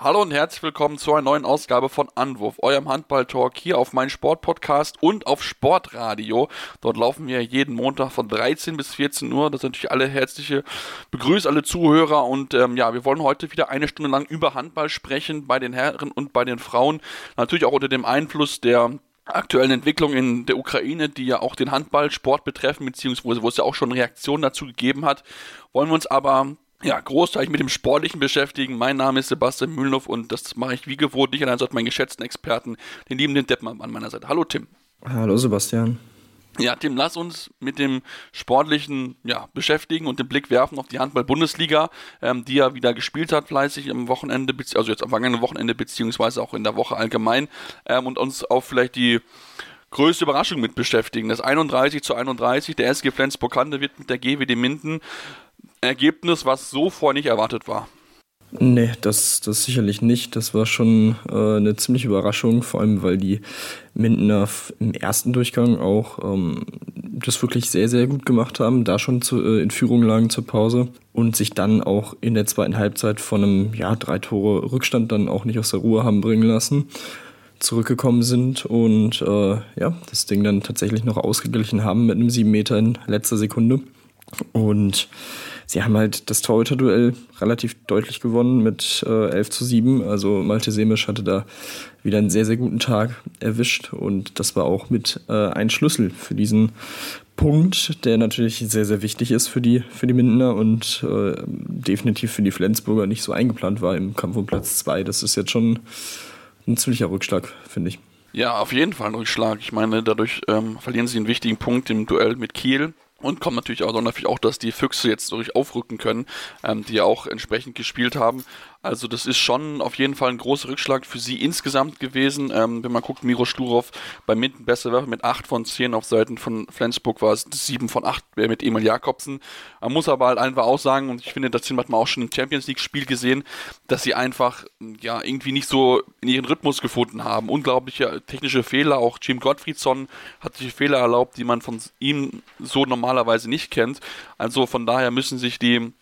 Hallo und herzlich willkommen zu einer neuen Ausgabe von Anwurf, eurem Handball-Talk hier auf meinem Sportpodcast und auf Sportradio. Dort laufen wir jeden Montag von 13 bis 14 Uhr. Das sind natürlich alle herzliche Begrüße, alle Zuhörer und ähm, ja, wir wollen heute wieder eine Stunde lang über Handball sprechen, bei den Herren und bei den Frauen. Natürlich auch unter dem Einfluss der aktuellen Entwicklung in der Ukraine, die ja auch den Handballsport betreffen, beziehungsweise wo es ja auch schon Reaktionen dazu gegeben hat, wollen wir uns aber ja, großteilig mit dem Sportlichen beschäftigen. Mein Name ist Sebastian Mühlenhoff und das mache ich wie gewohnt nicht allein, sondern meinen geschätzten Experten, den lieben den Deppmann an meiner Seite. Hallo Tim. Hallo Sebastian. Ja, Tim, lass uns mit dem Sportlichen ja, beschäftigen und den Blick werfen auf die Handball-Bundesliga, ähm, die ja wieder gespielt hat, fleißig am Wochenende, also jetzt am vergangenen Wochenende, beziehungsweise auch in der Woche allgemein, ähm, und uns auf vielleicht die größte Überraschung mit beschäftigen. Das 31 zu 31, der SG Flensburg-Hande wird mit der GWD Minden Ergebnis, was so vorher nicht erwartet war. Nee, das, das sicherlich nicht. Das war schon äh, eine ziemliche Überraschung, vor allem weil die Mindener im ersten Durchgang auch ähm, das wirklich sehr, sehr gut gemacht haben, da schon zu, äh, in Führung lagen zur Pause und sich dann auch in der zweiten Halbzeit von einem ja, drei Tore Rückstand dann auch nicht aus der Ruhe haben bringen lassen, zurückgekommen sind und äh, ja, das Ding dann tatsächlich noch ausgeglichen haben mit einem sieben Meter in letzter Sekunde. Und sie haben halt das Torhüter-Duell relativ deutlich gewonnen mit äh, 11 zu 7. Also Malte Semisch hatte da wieder einen sehr, sehr guten Tag erwischt und das war auch mit äh, ein Schlüssel für diesen Punkt, der natürlich sehr, sehr wichtig ist für die, für die Mindener und äh, definitiv für die Flensburger nicht so eingeplant war im Kampf um Platz 2. Das ist jetzt schon ein ziemlicher Rückschlag, finde ich. Ja, auf jeden Fall ein Rückschlag. Ich meine, dadurch ähm, verlieren sie einen wichtigen Punkt im Duell mit Kiel. Und kommt natürlich auch, natürlich auch, dass die Füchse jetzt durch aufrücken können, ähm, die ja auch entsprechend gespielt haben. Also das ist schon auf jeden Fall ein großer Rückschlag für sie insgesamt gewesen. Ähm, wenn man guckt, Miro Schlurov bei Minden besser Werfer mit 8 von 10 auf Seiten von Flensburg war es 7 von 8 mit Emil Jakobsen. Man muss aber halt einfach auch sagen, und ich finde, das hat man auch schon im Champions League Spiel gesehen, dass sie einfach ja irgendwie nicht so in ihren Rhythmus gefunden haben. Unglaubliche technische Fehler, auch Jim Gottfriedson hat sich Fehler erlaubt, die man von ihm so normalerweise nicht kennt. Also von daher müssen sich die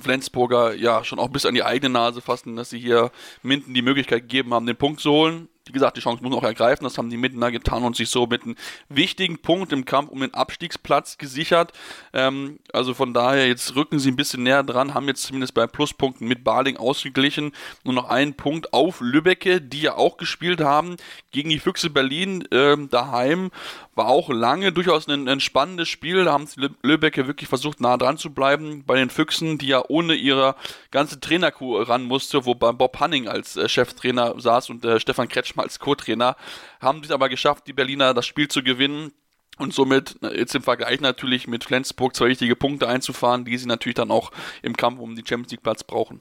Flensburger ja schon auch bis an die eigene Nase fassen, dass sie hier Minden die Möglichkeit gegeben haben, den Punkt zu holen wie gesagt, die Chance muss man auch ergreifen. Das haben die Mindener getan und sich so mit einem wichtigen Punkt im Kampf um den Abstiegsplatz gesichert. Ähm, also von daher, jetzt rücken sie ein bisschen näher dran, haben jetzt zumindest bei Pluspunkten mit Baling ausgeglichen. Nur noch einen Punkt auf Lübbecke, die ja auch gespielt haben gegen die Füchse Berlin ähm, daheim. War auch lange durchaus ein, ein spannendes Spiel. Da haben Lübbecke wirklich versucht, nah dran zu bleiben. Bei den Füchsen, die ja ohne ihre ganze Trainerkuh ran musste, wobei Bob Hanning als äh, Cheftrainer saß und äh, Stefan Kretsch mal als Co-Trainer, haben es aber geschafft, die Berliner das Spiel zu gewinnen. Und somit jetzt im Vergleich natürlich mit Flensburg zwei wichtige Punkte einzufahren, die sie natürlich dann auch im Kampf um den Champions League Platz brauchen.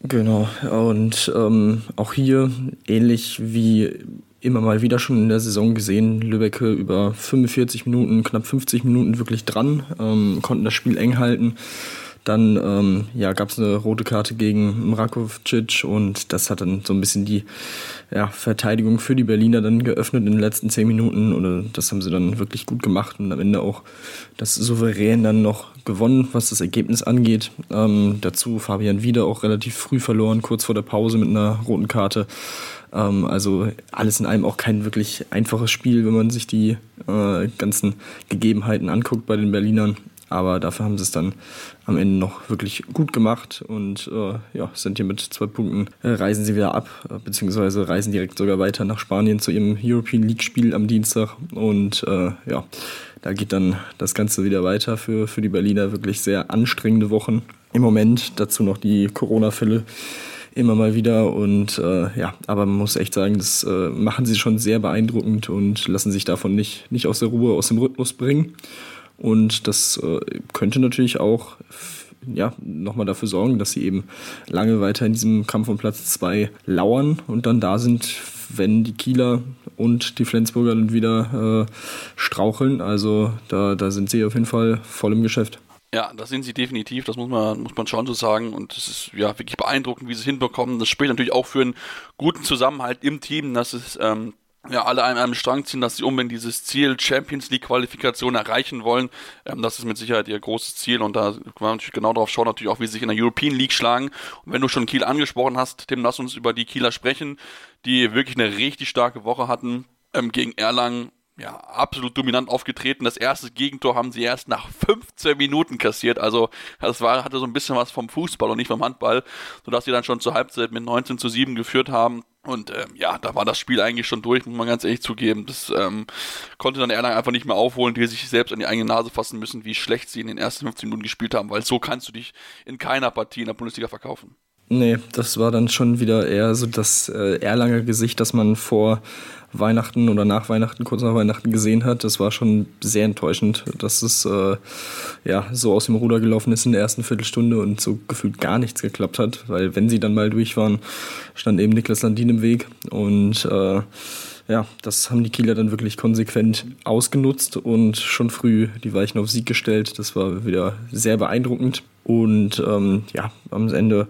Genau, und ähm, auch hier ähnlich wie immer mal wieder schon in der Saison gesehen, Lübecke über 45 Minuten, knapp 50 Minuten wirklich dran, ähm, konnten das Spiel eng halten dann ähm, ja, gab es eine rote Karte gegen Mrakovic und das hat dann so ein bisschen die ja, Verteidigung für die Berliner dann geöffnet in den letzten zehn Minuten. Oder das haben sie dann wirklich gut gemacht und am Ende auch das souverän dann noch gewonnen, was das Ergebnis angeht. Ähm, dazu Fabian Wieder auch relativ früh verloren, kurz vor der Pause mit einer roten Karte. Ähm, also alles in allem auch kein wirklich einfaches Spiel, wenn man sich die äh, ganzen Gegebenheiten anguckt bei den Berlinern. Aber dafür haben sie es dann am Ende noch wirklich gut gemacht und äh, ja, sind hier mit zwei Punkten, äh, reisen sie wieder ab, äh, beziehungsweise reisen direkt sogar weiter nach Spanien zu ihrem European League-Spiel am Dienstag. Und äh, ja, da geht dann das Ganze wieder weiter für, für die Berliner. Wirklich sehr anstrengende Wochen im Moment. Dazu noch die Corona-Fälle immer mal wieder und äh, ja, aber man muss echt sagen, das äh, machen sie schon sehr beeindruckend und lassen sich davon nicht, nicht aus der Ruhe, aus dem Rhythmus bringen. Und das äh, könnte natürlich auch ja, nochmal dafür sorgen, dass sie eben lange weiter in diesem Kampf um Platz 2 lauern und dann da sind, wenn die Kieler und die Flensburger dann wieder äh, straucheln. Also da, da sind sie auf jeden Fall voll im Geschäft. Ja, das sind sie definitiv, das muss man, muss man schon so sagen. Und es ist ja wirklich beeindruckend, wie sie es hinbekommen. Das spricht natürlich auch für einen guten Zusammenhalt im Team, dass es ähm, ja, alle an einem Strang ziehen, dass sie unbedingt dieses Ziel Champions League Qualifikation erreichen wollen. Ähm, das ist mit Sicherheit ihr großes Ziel und da kann man natürlich genau darauf schauen, natürlich auch, wie sie sich in der European League schlagen. Und wenn du schon Kiel angesprochen hast, Tim, lass uns über die Kieler sprechen, die wirklich eine richtig starke Woche hatten ähm, gegen Erlangen ja, absolut dominant aufgetreten. Das erste Gegentor haben sie erst nach 15 Minuten kassiert. Also das war, hatte so ein bisschen was vom Fußball und nicht vom Handball, sodass sie dann schon zur Halbzeit mit 19 zu 7 geführt haben. Und ähm, ja, da war das Spiel eigentlich schon durch, muss man ganz ehrlich zugeben. Das ähm, konnte dann Erlangen einfach nicht mehr aufholen, die sich selbst an die eigene Nase fassen müssen, wie schlecht sie in den ersten 15 Minuten gespielt haben, weil so kannst du dich in keiner Partie in der Bundesliga verkaufen. Nee, das war dann schon wieder eher so das äh, Erlanger Gesicht, das man vor Weihnachten oder nach Weihnachten, kurz nach Weihnachten gesehen hat. Das war schon sehr enttäuschend, dass es äh, ja so aus dem Ruder gelaufen ist in der ersten Viertelstunde und so gefühlt gar nichts geklappt hat, weil wenn sie dann mal durch waren, stand eben Niklas Landin im Weg und äh, ja, das haben die Kieler dann wirklich konsequent ausgenutzt und schon früh die Weichen auf Sieg gestellt. Das war wieder sehr beeindruckend. Und ähm, ja, am Ende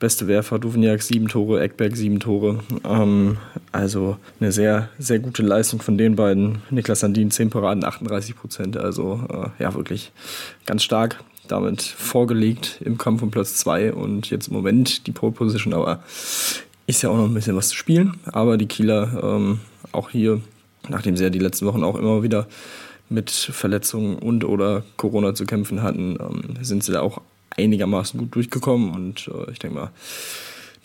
Beste Werfer, Duvniak sieben Tore, Eckberg sieben Tore. Ähm, also eine sehr, sehr gute Leistung von den beiden. Niklas Sandin zehn Paraden, 38 Prozent. Also äh, ja, wirklich ganz stark. Damit vorgelegt im Kampf um Platz zwei und jetzt im Moment die Pole Position, aber ist ja auch noch ein bisschen was zu spielen. Aber die Kieler ähm, auch hier, nachdem sie ja die letzten Wochen auch immer wieder mit Verletzungen und oder Corona zu kämpfen hatten, ähm, sind sie da auch einigermaßen gut durchgekommen und äh, ich denke mal,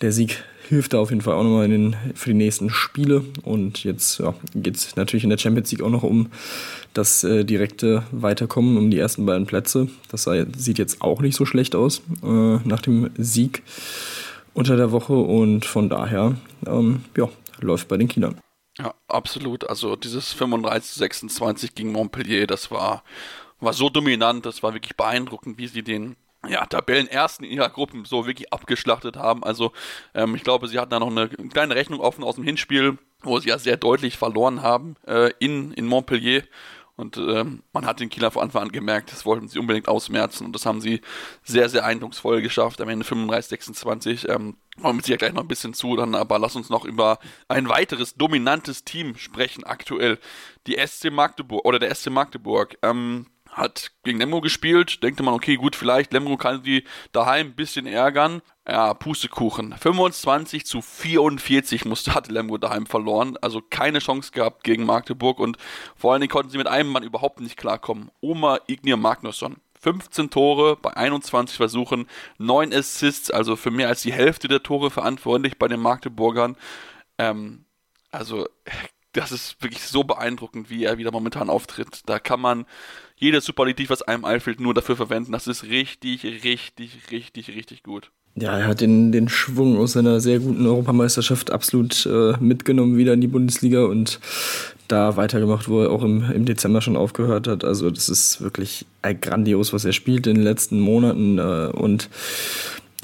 der Sieg hilft da auf jeden Fall auch nochmal den, für die nächsten Spiele. Und jetzt ja, geht es natürlich in der Champions League auch noch um das äh, direkte Weiterkommen, um die ersten beiden Plätze. Das sei, sieht jetzt auch nicht so schlecht aus äh, nach dem Sieg unter der Woche. Und von daher, ähm, ja, läuft bei den Kindern. Ja, absolut. Also dieses 35 26 gegen Montpellier, das war, war so dominant, das war wirklich beeindruckend, wie sie den ja, Tabellenersten ihrer Gruppen so wirklich abgeschlachtet haben. Also ähm, ich glaube, sie hatten da noch eine kleine Rechnung offen aus dem Hinspiel, wo sie ja sehr deutlich verloren haben äh, in, in Montpellier. Und ähm, man hat den Kieler von Anfang an gemerkt, das wollten sie unbedingt ausmerzen und das haben sie sehr, sehr eindrucksvoll geschafft. Am Ende 35, 26. Ähm, kommen wir gleich noch ein bisschen zu, dann aber lass uns noch über ein weiteres dominantes Team sprechen aktuell. Die SC Magdeburg oder der SC Magdeburg. Ähm, hat gegen Lemgo gespielt, denkte man, okay, gut, vielleicht Lemgo kann die daheim ein bisschen ärgern. Ja, Pustekuchen. 25 zu 44 musste, hatte Lemgo daheim verloren, also keine Chance gehabt gegen Magdeburg und vor allen Dingen konnten sie mit einem Mann überhaupt nicht klarkommen. Oma Ignir Magnusson. 15 Tore bei 21 Versuchen, 9 Assists, also für mehr als die Hälfte der Tore verantwortlich bei den Magdeburgern. Ähm, also, das ist wirklich so beeindruckend, wie er wieder momentan auftritt. Da kann man jedes Superlativ, was einem einfällt, nur dafür verwenden. Das ist richtig, richtig, richtig, richtig gut. Ja, er hat den, den Schwung aus seiner sehr guten Europameisterschaft absolut äh, mitgenommen wieder in die Bundesliga und da weitergemacht, wo er auch im, im Dezember schon aufgehört hat. Also das ist wirklich grandios, was er spielt in den letzten Monaten äh, und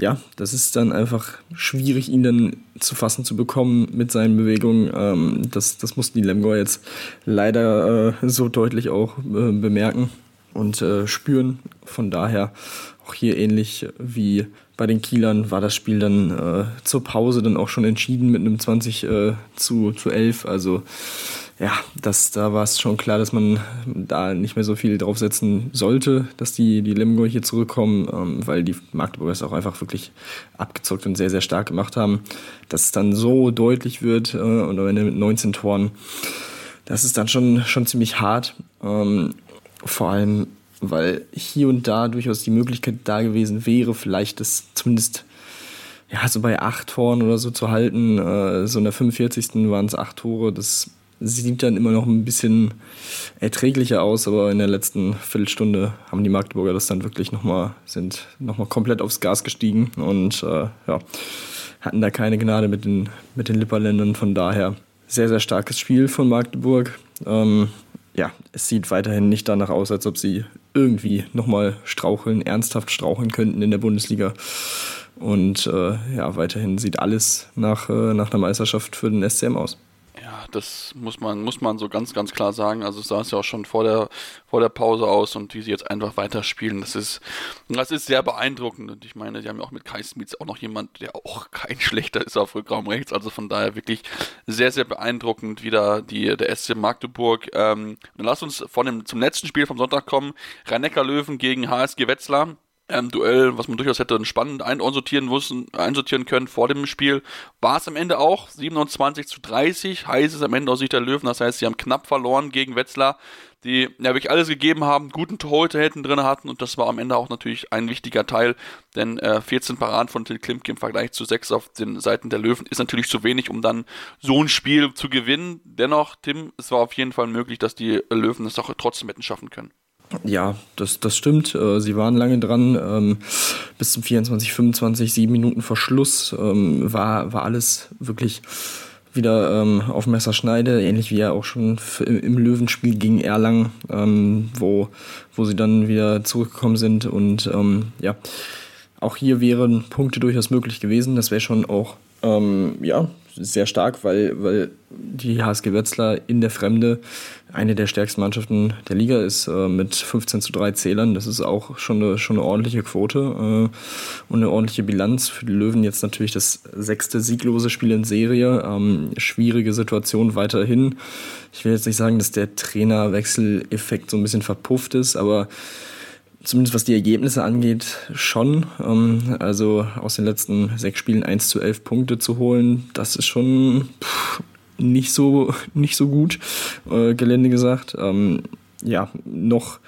ja, das ist dann einfach schwierig, ihn dann zu fassen zu bekommen mit seinen Bewegungen. Ähm, das, das mussten die Lemgo jetzt leider äh, so deutlich auch äh, bemerken und äh, spüren. Von daher auch hier ähnlich wie bei den Kielern war das Spiel dann äh, zur Pause dann auch schon entschieden mit einem 20 äh, zu, zu 11. Also ja, das, da war es schon klar, dass man da nicht mehr so viel draufsetzen sollte, dass die, die Lemgo hier zurückkommen, ähm, weil die Magdeburger es auch einfach wirklich abgezockt und sehr, sehr stark gemacht haben. Dass es dann so deutlich wird äh, und am Ende mit 19 Toren, das ist dann schon, schon ziemlich hart. Ähm, vor allem, weil hier und da durchaus die Möglichkeit da gewesen wäre, vielleicht das zumindest ja, so bei acht Toren oder so zu halten. Äh, so in der 45. waren es acht Tore. Das sieht dann immer noch ein bisschen erträglicher aus, aber in der letzten Viertelstunde haben die Magdeburger das dann wirklich nochmal, sind nochmal komplett aufs Gas gestiegen und äh, ja, hatten da keine Gnade mit den, mit den Lipperländern. Von daher sehr, sehr starkes Spiel von Magdeburg. Ähm, ja, es sieht weiterhin nicht danach aus, als ob sie irgendwie nochmal straucheln, ernsthaft straucheln könnten in der Bundesliga. Und äh, ja, weiterhin sieht alles nach, äh, nach einer Meisterschaft für den SCM aus. Das muss man, muss man so ganz, ganz klar sagen. Also sah es ja auch schon vor der, vor der Pause aus und wie sie jetzt einfach weiterspielen, das ist, das ist sehr beeindruckend. Und ich meine, sie haben ja auch mit Kai Smits auch noch jemand, der auch kein schlechter ist auf Rückraum rechts. Also von daher wirklich sehr, sehr beeindruckend wieder die, der SC Magdeburg. Ähm, dann lass uns von dem, zum letzten Spiel vom Sonntag kommen. rhein löwen gegen HSG Wetzlar ähm, Duell, was man durchaus hätte spannend einsortieren, müssen, einsortieren können vor dem Spiel. War es am Ende auch 27 zu 30, heißt es am Ende aus Sicht der Löwen. Das heißt, sie haben knapp verloren gegen Wetzlar, die ja wirklich alles gegeben haben, guten Torhüter hinten drin hatten und das war am Ende auch natürlich ein wichtiger Teil, denn äh, 14 Paraden von Till Klimke im Vergleich zu 6 auf den Seiten der Löwen ist natürlich zu wenig, um dann so ein Spiel zu gewinnen. Dennoch, Tim, es war auf jeden Fall möglich, dass die Löwen es auch trotzdem hätten schaffen können. Ja, das, das stimmt. Äh, sie waren lange dran. Ähm, bis zum 24, 25, sieben Minuten vor Schluss ähm, war, war alles wirklich wieder ähm, auf Messerschneide, ähnlich wie ja auch schon im Löwenspiel gegen Erlangen, wo, wo sie dann wieder zurückgekommen sind. Und ja, auch hier wären Punkte durchaus möglich gewesen. Das wäre schon auch ja, sehr stark, weil, weil die HSG Wetzlar in der Fremde eine der stärksten Mannschaften der Liga ist, äh, mit 15 zu 3 Zählern. Das ist auch schon eine, schon eine ordentliche Quote äh, und eine ordentliche Bilanz. Für die Löwen jetzt natürlich das sechste sieglose Spiel in Serie. Ähm, schwierige Situation weiterhin. Ich will jetzt nicht sagen, dass der Trainerwechseleffekt so ein bisschen verpufft ist, aber zumindest was die Ergebnisse angeht, schon. Ähm, also aus den letzten sechs Spielen 1 zu 11 Punkte zu holen, das ist schon pff, nicht, so, nicht so gut, äh, Gelände gesagt. Ähm, ja, noch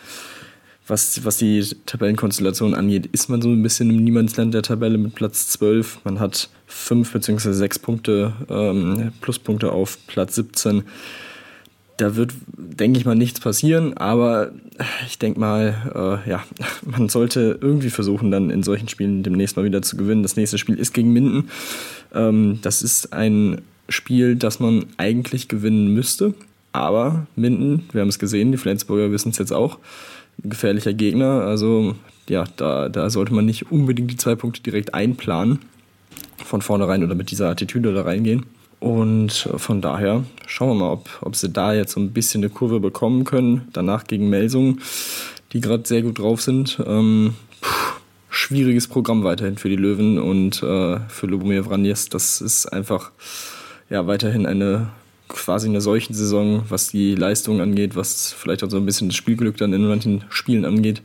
was, was die Tabellenkonstellation angeht, ist man so ein bisschen im Niemandsland der Tabelle mit Platz 12. Man hat fünf bzw. sechs Punkte, ähm, Pluspunkte auf Platz 17 da wird, denke ich mal, nichts passieren, aber ich denke mal, äh, ja, man sollte irgendwie versuchen, dann in solchen Spielen demnächst mal wieder zu gewinnen. Das nächste Spiel ist gegen Minden. Ähm, das ist ein Spiel, das man eigentlich gewinnen müsste, aber Minden, wir haben es gesehen, die Flensburger wissen es jetzt auch, ein gefährlicher Gegner, also ja, da, da sollte man nicht unbedingt die zwei Punkte direkt einplanen, von vornherein oder mit dieser Attitüde da reingehen. Und von daher schauen wir mal, ob, ob sie da jetzt so ein bisschen eine Kurve bekommen können. Danach gegen Melsungen, die gerade sehr gut drauf sind. Ähm, pff, schwieriges Programm weiterhin für die Löwen und äh, für Lubomir Vranjes. Das ist einfach ja, weiterhin eine quasi eine solchen Saison, was die Leistung angeht, was vielleicht auch so ein bisschen das Spielglück dann in manchen Spielen angeht.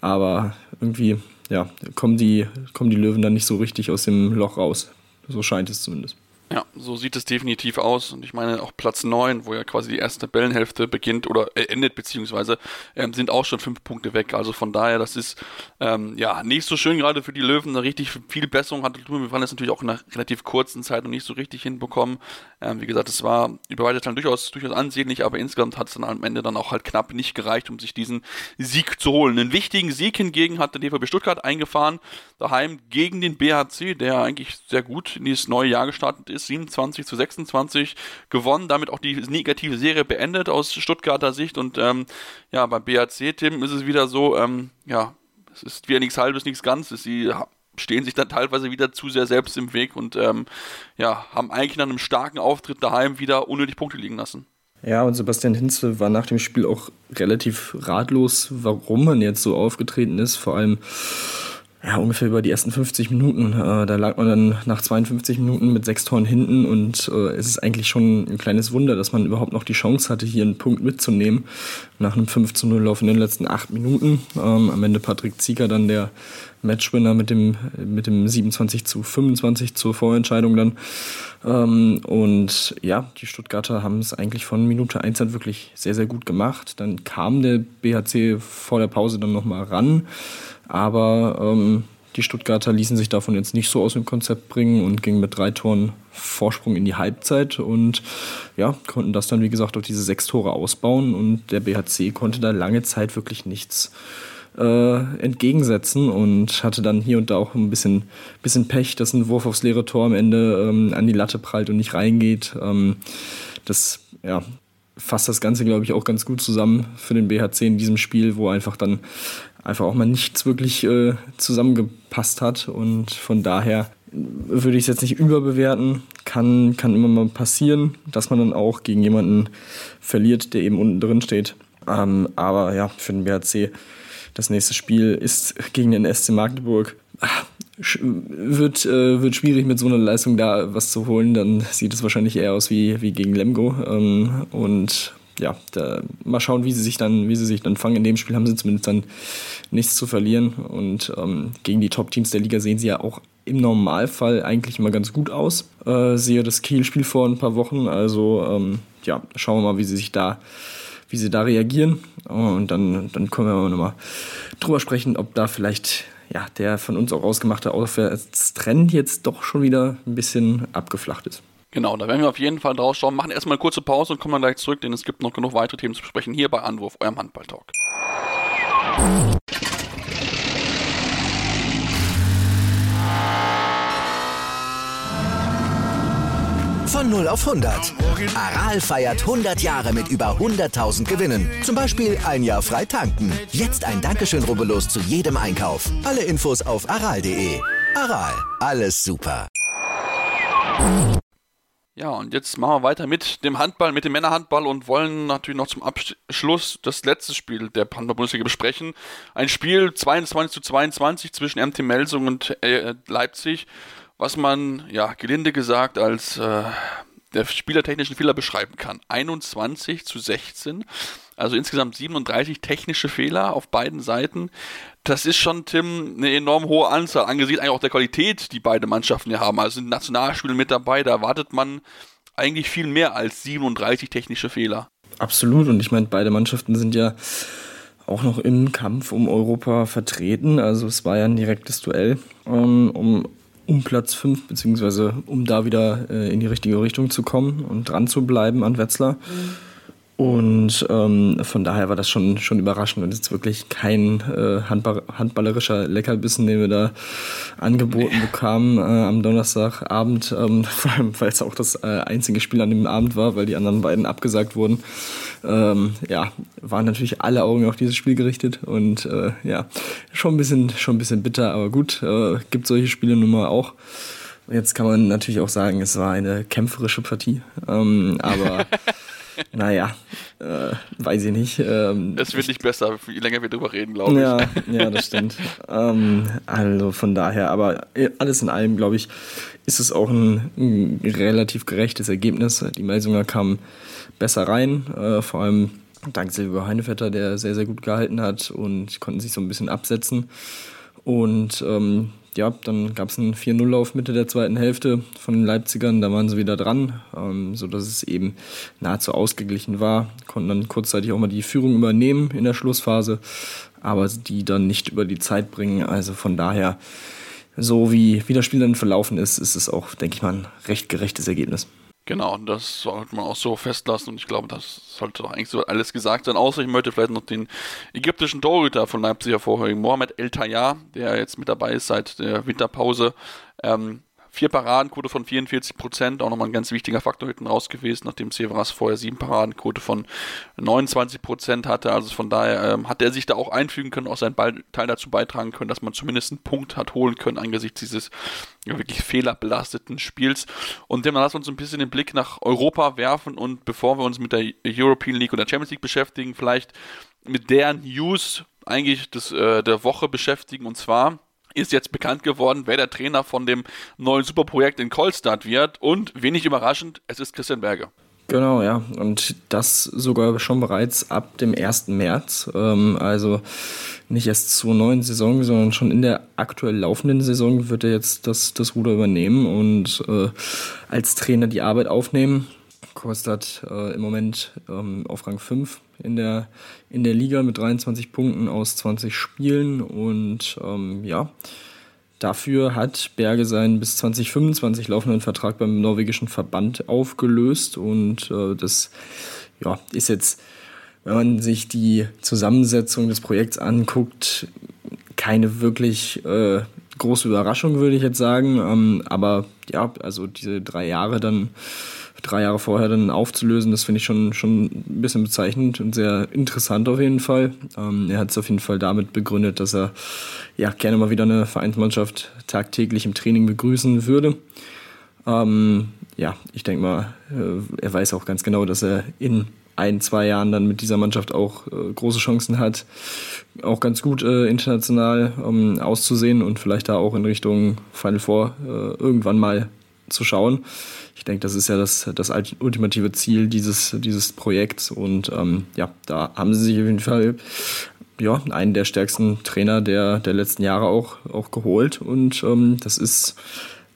Aber irgendwie ja, kommen, die, kommen die Löwen dann nicht so richtig aus dem Loch raus. So scheint es zumindest. Ja, so sieht es definitiv aus. Und ich meine, auch Platz 9, wo ja quasi die erste Tabellenhälfte beginnt oder äh, endet, beziehungsweise ähm, sind auch schon fünf Punkte weg. Also von daher, das ist ähm, ja nicht so schön gerade für die Löwen. Eine richtig viel Besserung hatte Wir waren jetzt natürlich auch in einer relativ kurzen Zeit noch nicht so richtig hinbekommen. Ähm, wie gesagt, es war über weite Zeit durchaus, durchaus ansehnlich, aber insgesamt hat es dann am Ende dann auch halt knapp nicht gereicht, um sich diesen Sieg zu holen. Einen wichtigen Sieg hingegen hat der DVB Stuttgart eingefahren, daheim gegen den BHC, der eigentlich sehr gut in dieses neue Jahr gestartet ist 27 zu 26 gewonnen, damit auch die negative Serie beendet aus Stuttgarter Sicht. Und ähm, ja, beim BAC, Tim, ist es wieder so, ähm, ja, es ist wieder nichts Halbes, nichts Ganzes. Sie stehen sich dann teilweise wieder zu sehr selbst im Weg und ähm, ja, haben eigentlich nach einem starken Auftritt daheim wieder unnötig Punkte liegen lassen. Ja, und Sebastian Hinze war nach dem Spiel auch relativ ratlos, warum man jetzt so aufgetreten ist. Vor allem ja, ungefähr über die ersten 50 Minuten. Äh, da lag man dann nach 52 Minuten mit sechs Toren hinten und äh, es ist eigentlich schon ein kleines Wunder, dass man überhaupt noch die Chance hatte, hier einen Punkt mitzunehmen. Nach einem 5 zu 0 Lauf in den letzten acht Minuten. Ähm, am Ende Patrick Zieger dann der Matchwinner mit dem, mit dem 27 zu 25 zur Vorentscheidung dann. Ähm, und ja, die Stuttgarter haben es eigentlich von Minute 1 an wirklich sehr, sehr gut gemacht. Dann kam der BHC vor der Pause dann nochmal ran. Aber ähm, die Stuttgarter ließen sich davon jetzt nicht so aus dem Konzept bringen und gingen mit drei Toren Vorsprung in die Halbzeit und ja, konnten das dann, wie gesagt, auf diese sechs Tore ausbauen und der BHC konnte da lange Zeit wirklich nichts äh, entgegensetzen und hatte dann hier und da auch ein bisschen, bisschen Pech, dass ein Wurf aufs leere Tor am Ende ähm, an die Latte prallt und nicht reingeht. Ähm, das ja, fasst das Ganze, glaube ich, auch ganz gut zusammen für den BHC in diesem Spiel, wo einfach dann einfach auch mal nichts wirklich äh, zusammengepasst hat. Und von daher würde ich es jetzt nicht überbewerten. Kann, kann immer mal passieren, dass man dann auch gegen jemanden verliert, der eben unten drin steht. Ähm, aber ja, für den BHC das nächste Spiel ist gegen den SC Magdeburg. Ach, wird, äh, wird schwierig mit so einer Leistung da was zu holen. Dann sieht es wahrscheinlich eher aus wie, wie gegen Lemgo. Ähm, und ja, da, mal schauen, wie sie sich dann, wie sie sich dann fangen. In dem Spiel haben sie zumindest dann nichts zu verlieren. Und ähm, gegen die Top-Teams der Liga sehen sie ja auch im Normalfall eigentlich immer ganz gut aus. Äh, sehe das Kiel-Spiel vor ein paar Wochen. Also ähm, ja, schauen wir mal, wie sie sich da, wie sie da reagieren. Und dann, dann können wir nochmal drüber sprechen, ob da vielleicht ja, der von uns auch ausgemachte Aufwärtstrend jetzt doch schon wieder ein bisschen abgeflacht ist. Genau, da werden wir auf jeden Fall draus schauen. Machen erstmal eine kurze Pause und kommen dann gleich zurück, denn es gibt noch genug weitere Themen zu besprechen hier bei Anwurf, eurem Handball-Talk. Von 0 auf 100. Aral feiert 100 Jahre mit über 100.000 Gewinnen. Zum Beispiel ein Jahr frei tanken. Jetzt ein Dankeschön, rubbellos zu jedem Einkauf. Alle Infos auf aral.de. Aral, alles super. Ja, und jetzt machen wir weiter mit dem Handball, mit dem Männerhandball und wollen natürlich noch zum Abschluss das letzte Spiel der Handball-Bundesliga besprechen. Ein Spiel 22 zu 22 zwischen MT Melsung und äh, Leipzig, was man, ja, gelinde gesagt als äh, der spielertechnischen Fehler beschreiben kann. 21 zu 16, also insgesamt 37 technische Fehler auf beiden Seiten. Das ist schon, Tim, eine enorm hohe Anzahl, angesichts eigentlich auch der Qualität, die beide Mannschaften hier haben. Also sind Nationalspiele mit dabei, da erwartet man eigentlich viel mehr als 37 technische Fehler. Absolut, und ich meine, beide Mannschaften sind ja auch noch im Kampf um Europa vertreten. Also es war ja ein direktes Duell ähm, um um Platz 5, beziehungsweise um da wieder äh, in die richtige Richtung zu kommen und dran zu bleiben an Wetzlar. Mhm. Und ähm, von daher war das schon, schon überraschend und jetzt wirklich kein äh, handball handballerischer Leckerbissen, den wir da angeboten nee. bekamen äh, am Donnerstagabend, ähm, vor allem weil es auch das äh, einzige Spiel an dem Abend war, weil die anderen beiden abgesagt wurden. Ähm, ja, waren natürlich alle Augen auf dieses Spiel gerichtet und äh, ja, schon ein bisschen, schon ein bisschen bitter, aber gut, äh, gibt solche Spiele nun mal auch. Jetzt kann man natürlich auch sagen, es war eine kämpferische Partie, ähm, aber naja, äh, weiß ich nicht. Ähm, es wird nicht besser, je länger wir drüber reden, glaube ich. Ja, ja, das stimmt. ähm, also von daher, aber alles in allem, glaube ich, ist es auch ein, ein, relativ gerechtes Ergebnis. Die Melsunger kamen besser rein, äh, vor allem dank Silvio Heinevetter, der sehr, sehr gut gehalten hat und konnten sich so ein bisschen absetzen. Und ähm, ja, dann gab es einen 4-0-Lauf Mitte der zweiten Hälfte von den Leipzigern. Da waren sie wieder dran, ähm, sodass es eben nahezu ausgeglichen war. Konnten dann kurzzeitig auch mal die Führung übernehmen in der Schlussphase, aber die dann nicht über die Zeit bringen. Also von daher, so wie, wie das Spiel dann verlaufen ist, ist es auch, denke ich mal, ein recht gerechtes Ergebnis. Genau, das sollte man auch so festlassen und ich glaube, das sollte doch eigentlich so alles gesagt sein. Außer ich möchte vielleicht noch den ägyptischen Torhüter von Leipzig hervorheben, Mohamed El Tayyar, der jetzt mit dabei ist seit der Winterpause. Ähm, Vier Paradenquote von 44 Prozent, auch nochmal ein ganz wichtiger Faktor hinten raus gewesen, nachdem Severas vorher sieben Paradenquote von 29 Prozent hatte. Also von daher ähm, hat er sich da auch einfügen können, auch seinen Teil dazu beitragen können, dass man zumindest einen Punkt hat holen können angesichts dieses ja, wirklich fehlerbelasteten Spiels. Und dann lass uns ein bisschen den Blick nach Europa werfen und bevor wir uns mit der European League oder Champions League beschäftigen, vielleicht mit der News eigentlich des, äh, der Woche beschäftigen und zwar ist jetzt bekannt geworden, wer der Trainer von dem neuen Superprojekt in Kolstadt wird. Und wenig überraschend, es ist Christian Berger. Genau, ja. Und das sogar schon bereits ab dem 1. März. Ähm, also nicht erst zur neuen Saison, sondern schon in der aktuell laufenden Saison wird er jetzt das, das Ruder übernehmen und äh, als Trainer die Arbeit aufnehmen. Kolstadt äh, im Moment ähm, auf Rang 5 in der, in der Liga mit 23 Punkten aus 20 Spielen. Und ähm, ja, dafür hat Berge seinen bis 2025 laufenden Vertrag beim norwegischen Verband aufgelöst. Und äh, das ja, ist jetzt, wenn man sich die Zusammensetzung des Projekts anguckt, keine wirklich äh, große Überraschung, würde ich jetzt sagen. Ähm, aber ja, also diese drei Jahre dann, drei Jahre vorher dann aufzulösen, das finde ich schon, schon ein bisschen bezeichnend und sehr interessant auf jeden Fall. Ähm, er hat es auf jeden Fall damit begründet, dass er ja gerne mal wieder eine Vereinsmannschaft tagtäglich im Training begrüßen würde. Ähm, ja, ich denke mal, äh, er weiß auch ganz genau, dass er in ein, zwei Jahren dann mit dieser Mannschaft auch äh, große Chancen hat, auch ganz gut äh, international ähm, auszusehen und vielleicht da auch in Richtung Final Four äh, irgendwann mal zu schauen. Ich denke, das ist ja das, das ultimative Ziel dieses, dieses Projekts und ähm, ja, da haben sie sich auf jeden Fall ja, einen der stärksten Trainer der, der letzten Jahre auch, auch geholt und ähm, das ist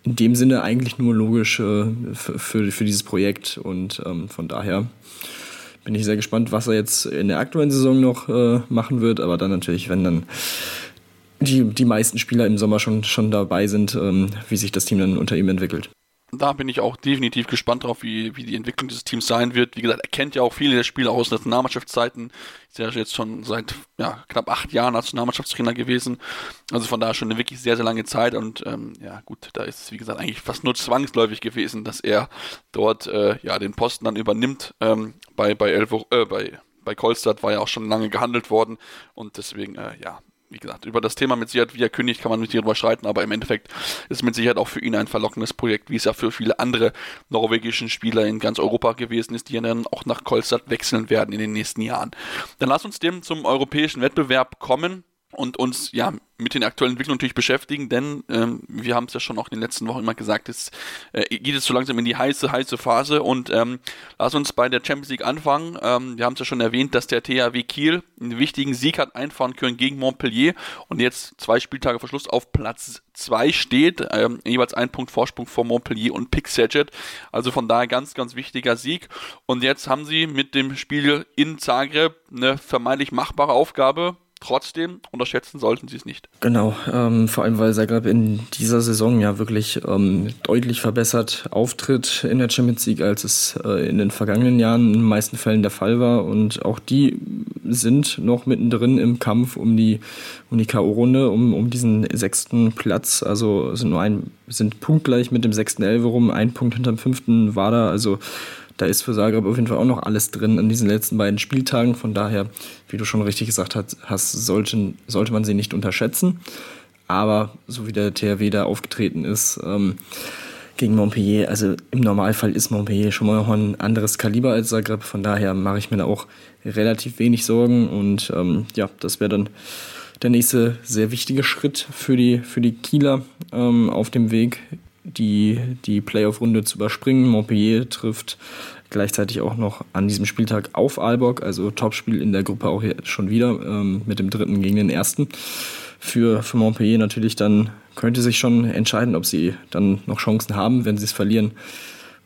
in dem Sinne eigentlich nur logisch äh, für, für dieses Projekt und ähm, von daher bin ich sehr gespannt, was er jetzt in der aktuellen Saison noch äh, machen wird. Aber dann natürlich, wenn dann die, die meisten Spieler im Sommer schon, schon dabei sind, ähm, wie sich das Team dann unter ihm entwickelt da bin ich auch definitiv gespannt drauf, wie, wie die Entwicklung dieses Teams sein wird. Wie gesagt, er kennt ja auch viele der Spieler aus Nationalmannschaftszeiten. Ist ja jetzt schon seit ja, knapp acht Jahren Nationalmannschaftstrainer gewesen. Also von daher schon eine wirklich sehr, sehr lange Zeit. Und ähm, ja, gut, da ist es, wie gesagt, eigentlich fast nur zwangsläufig gewesen, dass er dort äh, ja den Posten dann übernimmt. Ähm, bei, bei, äh, bei, bei Kolstadt war ja auch schon lange gehandelt worden. Und deswegen, äh, ja, wie gesagt, über das Thema mit Sicherheit, wie er kündigt, kann man mit darüber streiten, aber im Endeffekt ist mit Sicherheit auch für ihn ein verlockendes Projekt, wie es ja für viele andere norwegischen Spieler in ganz Europa gewesen ist, die dann auch nach Kolstadt wechseln werden in den nächsten Jahren. Dann lass uns dem zum europäischen Wettbewerb kommen und uns ja mit den aktuellen Entwicklungen natürlich beschäftigen, denn ähm, wir haben es ja schon auch in den letzten Wochen immer gesagt, es äh, geht es so langsam in die heiße, heiße Phase und ähm, lass uns bei der Champions League anfangen. Ähm, wir haben es ja schon erwähnt, dass der THW Kiel einen wichtigen Sieg hat einfahren können gegen Montpellier und jetzt zwei Spieltage vor Schluss auf Platz 2 steht, ähm, jeweils ein Punkt Vorsprung vor Montpellier und Pick Saget. Also von daher ganz, ganz wichtiger Sieg. Und jetzt haben sie mit dem Spiel in Zagreb eine vermeintlich machbare Aufgabe Trotzdem unterschätzen sollten sie es nicht. Genau, ähm, vor allem weil Zagreb in dieser Saison ja wirklich ähm, deutlich verbessert auftritt in der Champions League, als es äh, in den vergangenen Jahren in den meisten Fällen der Fall war. Und auch die sind noch mittendrin im Kampf um die, um die K.O.-Runde, um, um diesen sechsten Platz. Also sind nur ein, sind punktgleich mit dem sechsten Elve rum, ein Punkt hinterm fünften war da. Also da ist für Zagreb auf jeden Fall auch noch alles drin an diesen letzten beiden Spieltagen. Von daher, wie du schon richtig gesagt hast, sollte, sollte man sie nicht unterschätzen. Aber so wie der THW da aufgetreten ist ähm, gegen Montpellier, also im Normalfall ist Montpellier schon mal ein anderes Kaliber als Zagreb. Von daher mache ich mir da auch relativ wenig Sorgen. Und ähm, ja, das wäre dann der nächste sehr wichtige Schritt für die, für die Kieler ähm, auf dem Weg die, die Playoff-Runde zu überspringen. Montpellier trifft gleichzeitig auch noch an diesem Spieltag auf Aalborg, also Topspiel in der Gruppe auch schon wieder ähm, mit dem dritten gegen den ersten. Für, für Montpellier natürlich dann könnte sich schon entscheiden, ob sie dann noch Chancen haben, wenn sie es verlieren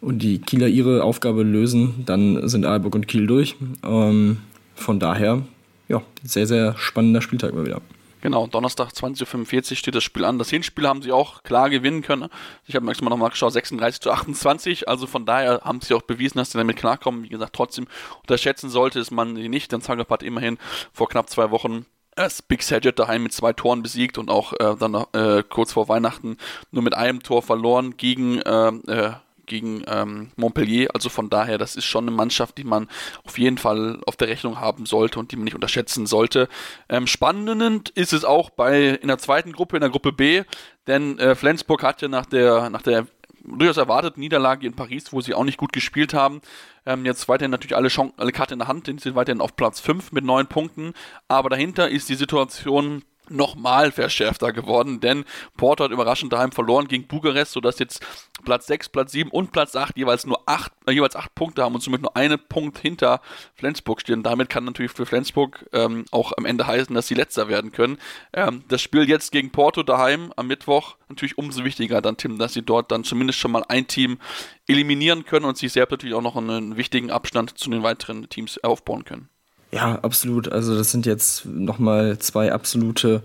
und die Kieler ihre Aufgabe lösen, dann sind Aalborg und Kiel durch. Ähm, von daher, ja, sehr, sehr spannender Spieltag mal wieder. Genau, Donnerstag 20.45 Uhr steht das Spiel an. Das Hinspiel haben sie auch klar gewinnen können. Ich habe mir mal nochmal geschaut, 36 zu 28. Also von daher haben sie auch bewiesen, dass sie damit klarkommen. Wie gesagt, trotzdem unterschätzen sollte es man sie nicht, denn Zagreb hat immerhin vor knapp zwei Wochen das Big Saget daheim mit zwei Toren besiegt und auch äh, dann äh, kurz vor Weihnachten nur mit einem Tor verloren gegen äh, äh gegen ähm, Montpellier. Also von daher, das ist schon eine Mannschaft, die man auf jeden Fall auf der Rechnung haben sollte und die man nicht unterschätzen sollte. Ähm, spannend ist es auch bei in der zweiten Gruppe, in der Gruppe B, denn äh, Flensburg hat ja nach der, nach der durchaus erwarteten Niederlage in Paris, wo sie auch nicht gut gespielt haben. Ähm, jetzt weiterhin natürlich alle, Chancen, alle Karte in der Hand, sind sie weiterhin auf Platz 5 mit 9 Punkten. Aber dahinter ist die Situation nochmal verschärfter geworden, denn Porto hat überraschend daheim verloren gegen Bukarest, sodass jetzt Platz 6, Platz 7 und Platz 8 jeweils nur 8, äh, jeweils 8 Punkte haben und somit nur einen Punkt hinter Flensburg stehen. Damit kann natürlich für Flensburg ähm, auch am Ende heißen, dass sie letzter werden können. Ähm, das Spiel jetzt gegen Porto daheim am Mittwoch natürlich umso wichtiger dann, Tim, dass sie dort dann zumindest schon mal ein Team eliminieren können und sich selbst natürlich auch noch einen wichtigen Abstand zu den weiteren Teams aufbauen können. Ja, absolut. Also das sind jetzt nochmal zwei absolute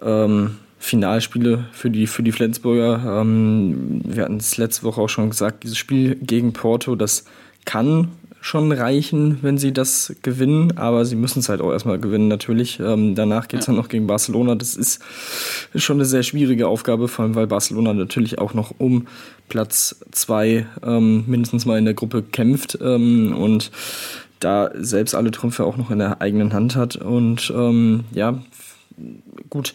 ähm, Finalspiele für die, für die Flensburger. Ähm, wir hatten es letzte Woche auch schon gesagt, dieses Spiel gegen Porto, das kann schon reichen, wenn sie das gewinnen, aber sie müssen es halt auch erstmal gewinnen, natürlich. Ähm, danach geht es ja. dann noch gegen Barcelona. Das ist schon eine sehr schwierige Aufgabe, vor allem weil Barcelona natürlich auch noch um Platz zwei ähm, mindestens mal in der Gruppe kämpft ähm, und da selbst alle Trümpfe auch noch in der eigenen Hand hat. Und ähm, ja, gut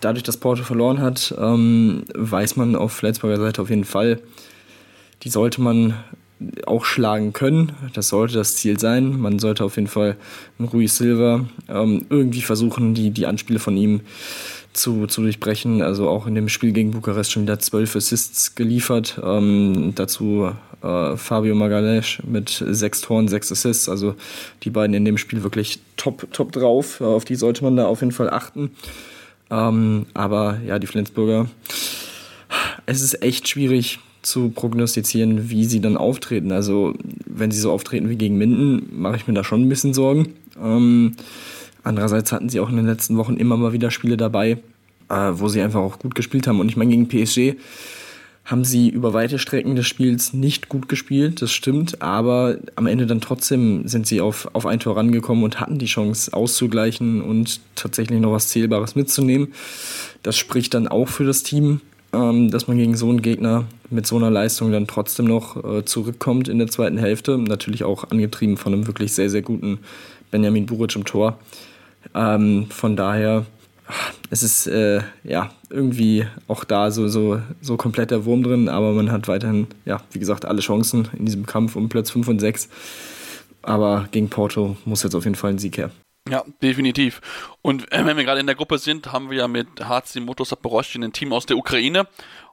dadurch, dass Porto verloren hat, ähm, weiß man auf Flensburger Seite auf jeden Fall, die sollte man auch schlagen können. Das sollte das Ziel sein. Man sollte auf jeden Fall Rui Silva ähm, irgendwie versuchen, die, die Anspiele von ihm zu, zu durchbrechen. Also auch in dem Spiel gegen Bukarest schon wieder zwölf Assists geliefert. Ähm, dazu äh, Fabio Magalhães mit sechs Toren, sechs Assists. Also die beiden in dem Spiel wirklich top, top drauf. Auf die sollte man da auf jeden Fall achten. Ähm, aber ja, die Flensburger, es ist echt schwierig zu prognostizieren, wie sie dann auftreten. Also, wenn sie so auftreten wie gegen Minden, mache ich mir da schon ein bisschen Sorgen. Ähm, andererseits hatten sie auch in den letzten Wochen immer mal wieder Spiele dabei, äh, wo sie einfach auch gut gespielt haben. Und ich meine, gegen PSG haben sie über weite Strecken des Spiels nicht gut gespielt, das stimmt, aber am Ende dann trotzdem sind sie auf, auf ein Tor rangekommen und hatten die Chance auszugleichen und tatsächlich noch was Zählbares mitzunehmen. Das spricht dann auch für das Team, ähm, dass man gegen so einen Gegner mit so einer Leistung dann trotzdem noch äh, zurückkommt in der zweiten Hälfte. Natürlich auch angetrieben von einem wirklich sehr, sehr guten Benjamin Buric im Tor. Ähm, von daher es ist äh, ja irgendwie auch da so, so, so komplett der Wurm drin, aber man hat weiterhin, ja, wie gesagt, alle Chancen in diesem Kampf um Platz 5 und 6. Aber gegen Porto muss jetzt auf jeden Fall ein Sieg her. Ja, definitiv. Und äh, wenn wir gerade in der Gruppe sind, haben wir ja mit HC Motor Saporoschin ein Team aus der Ukraine.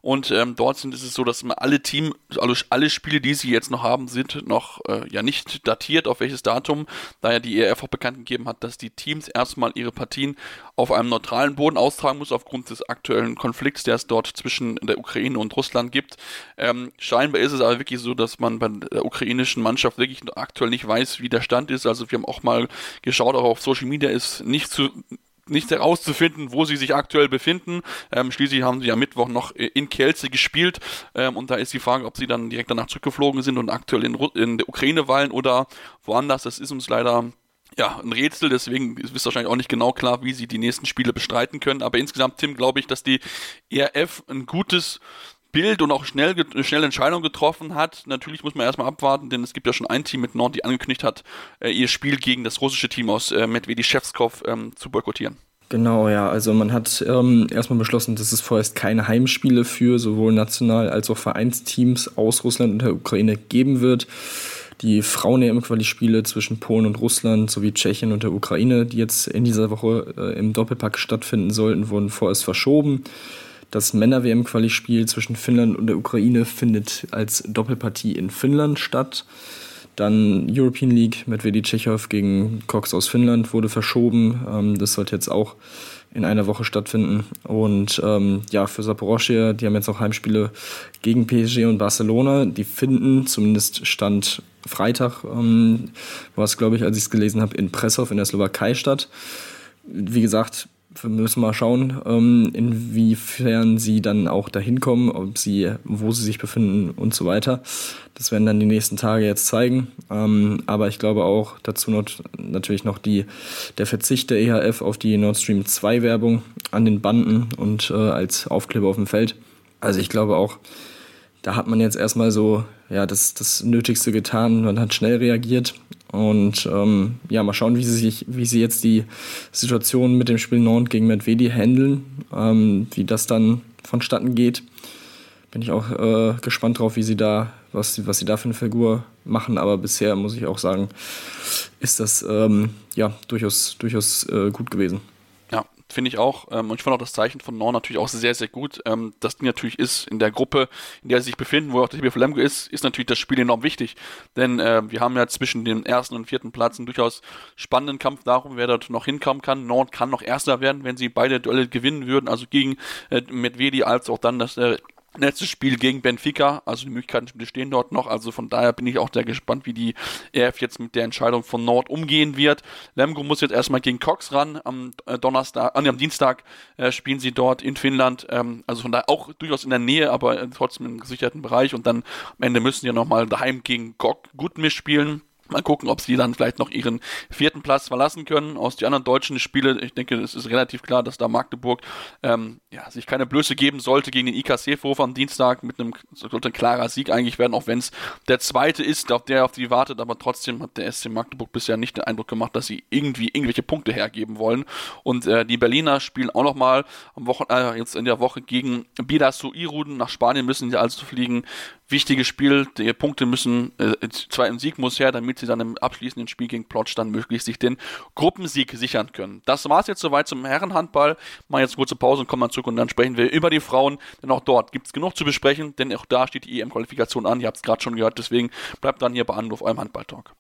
Und ähm, dort sind, ist es so, dass alle Team, also alle Spiele, die sie jetzt noch haben, sind noch äh, ja nicht datiert, auf welches Datum, da ja die ERF auch bekannt gegeben hat, dass die Teams erstmal ihre Partien auf einem neutralen Boden austragen muss, aufgrund des aktuellen Konflikts, der es dort zwischen der Ukraine und Russland gibt. Ähm, scheinbar ist es aber wirklich so, dass man bei der ukrainischen Mannschaft wirklich aktuell nicht weiß, wie der Stand ist. Also wir haben auch mal geschaut, auch auf Social Media ist nicht zu nicht herauszufinden, wo sie sich aktuell befinden. Ähm, schließlich haben sie ja Mittwoch noch in Kielce gespielt ähm, und da ist die Frage, ob sie dann direkt danach zurückgeflogen sind und aktuell in, in der Ukraine weilen oder woanders. Das ist uns leider ja, ein Rätsel, deswegen ist wahrscheinlich auch nicht genau klar, wie sie die nächsten Spiele bestreiten können. Aber insgesamt, Tim, glaube ich, dass die ERF ein gutes Bild und auch schnell, schnell Entscheidung getroffen hat. Natürlich muss man erstmal abwarten, denn es gibt ja schon ein Team mit Nord, die angekündigt hat, äh, ihr Spiel gegen das russische Team aus äh, Medvedevskov ähm, zu boykottieren. Genau, ja. Also man hat ähm, erstmal beschlossen, dass es vorerst keine Heimspiele für sowohl national als auch Vereinsteams aus Russland und der Ukraine geben wird. Die Frauen-EM-Quali-Spiele zwischen Polen und Russland sowie Tschechien und der Ukraine, die jetzt in dieser Woche äh, im Doppelpack stattfinden sollten, wurden vorerst verschoben. Das Männer-WM-Quali-Spiel zwischen Finnland und der Ukraine findet als Doppelpartie in Finnland statt. Dann European League mit Vedi Tschechow gegen Cox aus Finnland wurde verschoben. Ähm, das sollte jetzt auch in einer Woche stattfinden. Und ähm, ja, für Saporoschia, die haben jetzt auch Heimspiele gegen PSG und Barcelona. Die finden, zumindest Stand Freitag, ähm, war es, glaube ich, als ich es gelesen habe, in Pressov in der Slowakei statt. Wie gesagt, wir müssen mal schauen, ähm, inwiefern sie dann auch dahin kommen, ob sie, wo sie sich befinden und so weiter. Das werden dann die nächsten Tage jetzt zeigen. Ähm, aber ich glaube auch dazu not, natürlich noch die, der Verzicht der EHF auf die Nord Stream 2 Werbung an den Banden und äh, als Aufkleber auf dem Feld. Also ich glaube auch, da hat man jetzt erstmal so ja, das, das Nötigste getan. Man hat schnell reagiert und ähm, ja, mal schauen, wie sie sich, wie sie jetzt die Situation mit dem Spiel Nord gegen Medvedi handeln, ähm, wie das dann vonstatten geht. Bin ich auch äh, gespannt drauf, wie sie da, was, was sie da für eine Figur machen. Aber bisher muss ich auch sagen, ist das ähm, ja durchaus, durchaus äh, gut gewesen finde ich auch. Ähm, und ich fand auch das Zeichen von Norn natürlich auch sehr, sehr gut. Ähm, das Ding natürlich ist in der Gruppe, in der sie sich befinden, wo auch der TBF Lemgo ist, ist natürlich das Spiel enorm wichtig. Denn äh, wir haben ja zwischen dem ersten und vierten Platz einen durchaus spannenden Kampf darum, wer dort noch hinkommen kann. Nord kann noch Erster werden, wenn sie beide Duelle gewinnen würden, also gegen äh, Medvedi als auch dann das äh, Letztes Spiel gegen Benfica, also die Möglichkeiten bestehen dort noch. Also von daher bin ich auch sehr gespannt, wie die EF jetzt mit der Entscheidung von Nord umgehen wird. Lemgo muss jetzt erstmal gegen Cox ran. Am äh, Donnerstag, äh, am Dienstag äh, spielen sie dort in Finnland. Ähm, also von daher auch durchaus in der Nähe, aber äh, trotzdem im gesicherten Bereich. Und dann am Ende müssen sie ja nochmal daheim gegen Gok Gutmisch spielen. Mal gucken, ob sie dann vielleicht noch ihren vierten Platz verlassen können. Aus den anderen deutschen Spielen, ich denke, es ist relativ klar, dass da Magdeburg ähm, ja, sich keine Blöße geben sollte gegen den IKC-Vorwurf am Dienstag mit einem sollte ein klarer Sieg eigentlich werden, auch wenn es der zweite ist, auf der auf die wartet, aber trotzdem hat der SC Magdeburg bisher nicht den Eindruck gemacht, dass sie irgendwie irgendwelche Punkte hergeben wollen. Und äh, die Berliner spielen auch nochmal am Wochen, äh, jetzt in der Woche gegen Bidasu Iruden. Nach Spanien müssen sie also fliegen wichtiges Spiel. Die Punkte müssen, äh, zwar ein Sieg muss her, damit sie dann im abschließenden Spiel gegen Plotsch dann möglichst sich den Gruppensieg sichern können. Das war es jetzt soweit zum Herrenhandball. Mal jetzt kurze Pause und kommen dann zurück und dann sprechen wir über die Frauen, denn auch dort gibt es genug zu besprechen, denn auch da steht die EM-Qualifikation an. Ihr habt es gerade schon gehört, deswegen bleibt dann hier bei Anruf eurem Handball-Talk.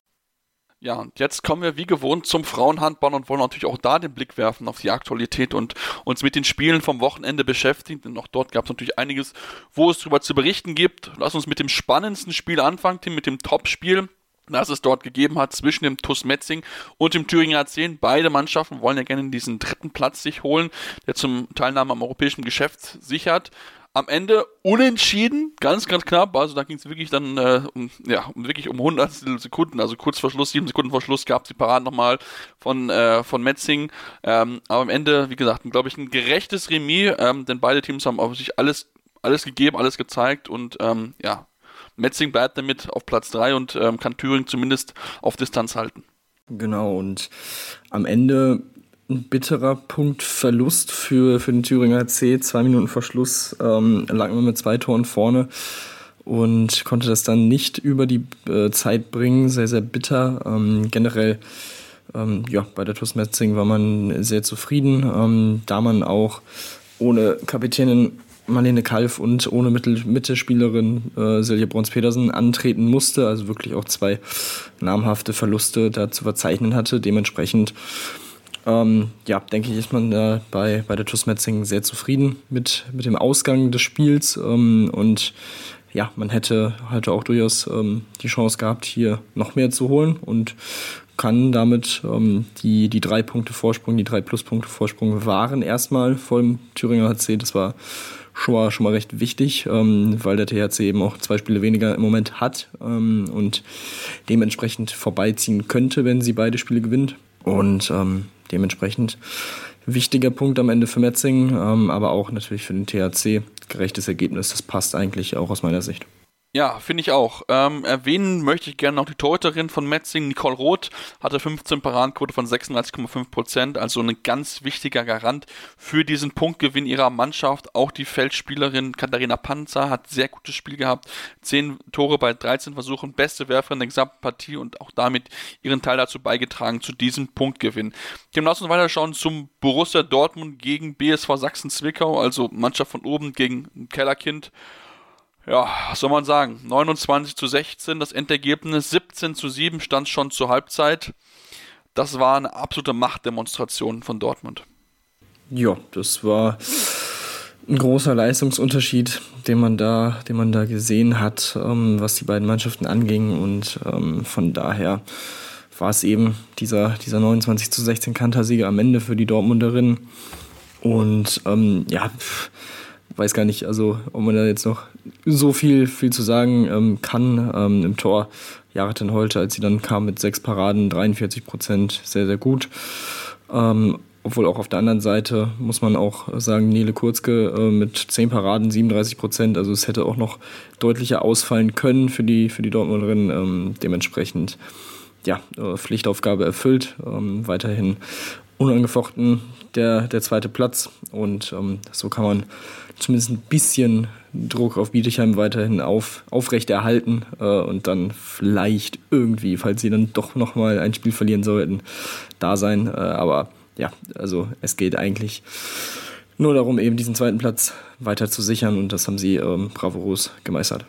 Ja, und jetzt kommen wir wie gewohnt zum Frauenhandball und wollen natürlich auch da den Blick werfen auf die Aktualität und uns mit den Spielen vom Wochenende beschäftigen, denn auch dort gab es natürlich einiges, wo es darüber zu berichten gibt. Lass uns mit dem spannendsten Spiel anfangen, Tim, mit dem Topspiel das es dort gegeben hat zwischen dem TuS Metzing und dem Thüringer 10. Beide Mannschaften wollen ja gerne diesen dritten Platz sich holen, der zum Teilnahme am europäischen Geschäft sichert am Ende unentschieden, ganz, ganz knapp. Also da ging es wirklich dann äh, um, ja, um, wirklich um 100 Sekunden, also kurz vor Schluss, sieben Sekunden vor Schluss gab es die Paraden nochmal von, äh, von Metzing. Ähm, aber am Ende, wie gesagt, glaube ich, ein gerechtes Remis, ähm, denn beide Teams haben auf sich alles, alles gegeben, alles gezeigt und ähm, ja, Metzing bleibt damit auf Platz 3 und ähm, kann Thüringen zumindest auf Distanz halten. Genau, und am Ende ein bitterer Punktverlust für, für den Thüringer C. Zwei Minuten vor Schluss ähm, lag man mit zwei Toren vorne und konnte das dann nicht über die äh, Zeit bringen. Sehr, sehr bitter. Ähm, generell, ähm, ja, bei der TuS Metzing war man sehr zufrieden, ähm, da man auch ohne Kapitänin Marlene Kalf und ohne Mittel Mittelspielerin äh, Silje Brons-Petersen antreten musste, also wirklich auch zwei namhafte Verluste da zu verzeichnen hatte. Dementsprechend ähm, ja, denke ich, ist man da bei, bei der TuS Metzing sehr zufrieden mit, mit dem Ausgang des Spiels. Ähm, und ja, man hätte halt auch durchaus ähm, die Chance gehabt, hier noch mehr zu holen und kann damit ähm, die, die drei Punkte Vorsprung, die drei Pluspunkte Vorsprung waren erstmal vor dem Thüringer HC. Das war schon mal, schon mal recht wichtig, ähm, weil der THC eben auch zwei Spiele weniger im Moment hat ähm, und dementsprechend vorbeiziehen könnte, wenn sie beide Spiele gewinnt. Und ähm, dementsprechend wichtiger Punkt am Ende für Metzing, ähm, aber auch natürlich für den THC. Gerechtes Ergebnis, das passt eigentlich auch aus meiner Sicht. Ja, finde ich auch. Ähm, erwähnen möchte ich gerne noch die Torhüterin von Metzing, Nicole Roth, hatte 15 Paradenquote von 36,5 Prozent, also ein ganz wichtiger Garant für diesen Punktgewinn ihrer Mannschaft. Auch die Feldspielerin Katharina Panzer hat sehr gutes Spiel gehabt, 10 Tore bei 13 Versuchen, beste Werferin der gesamten Partie und auch damit ihren Teil dazu beigetragen zu diesem Punktgewinn. Dem lassen weiter schauen zum Borussia Dortmund gegen BSV Sachsen-Zwickau, also Mannschaft von oben gegen Kellerkind ja, was soll man sagen? 29 zu 16, das Endergebnis 17 zu 7 stand schon zur Halbzeit. Das war eine absolute Machtdemonstration von Dortmund. Ja, das war ein großer Leistungsunterschied, den man da, den man da gesehen hat, ähm, was die beiden Mannschaften anging. Und ähm, von daher war es eben dieser, dieser 29 zu 16 Kantersieger am Ende für die Dortmunderinnen. Und ähm, ja, pff, weiß gar nicht, also ob man da jetzt noch so viel, viel zu sagen ähm, kann. Ähm, Im Tor Jareten Holte, als sie dann kam mit sechs Paraden, 43 Prozent, sehr, sehr gut. Ähm, obwohl auch auf der anderen Seite muss man auch sagen, Nele Kurzke äh, mit zehn Paraden, 37 Prozent. Also es hätte auch noch deutlicher ausfallen können für die, für die Dortmunderin. Ähm, dementsprechend ja, äh, Pflichtaufgabe erfüllt. Ähm, weiterhin unangefochten der, der zweite Platz. Und ähm, so kann man zumindest ein bisschen Druck auf Bietigheim weiterhin auf, aufrechterhalten äh, und dann vielleicht irgendwie, falls sie dann doch nochmal ein Spiel verlieren sollten, da sein. Äh, aber ja, also es geht eigentlich nur darum, eben diesen zweiten Platz weiter zu sichern und das haben sie ähm, bravourös gemeistert.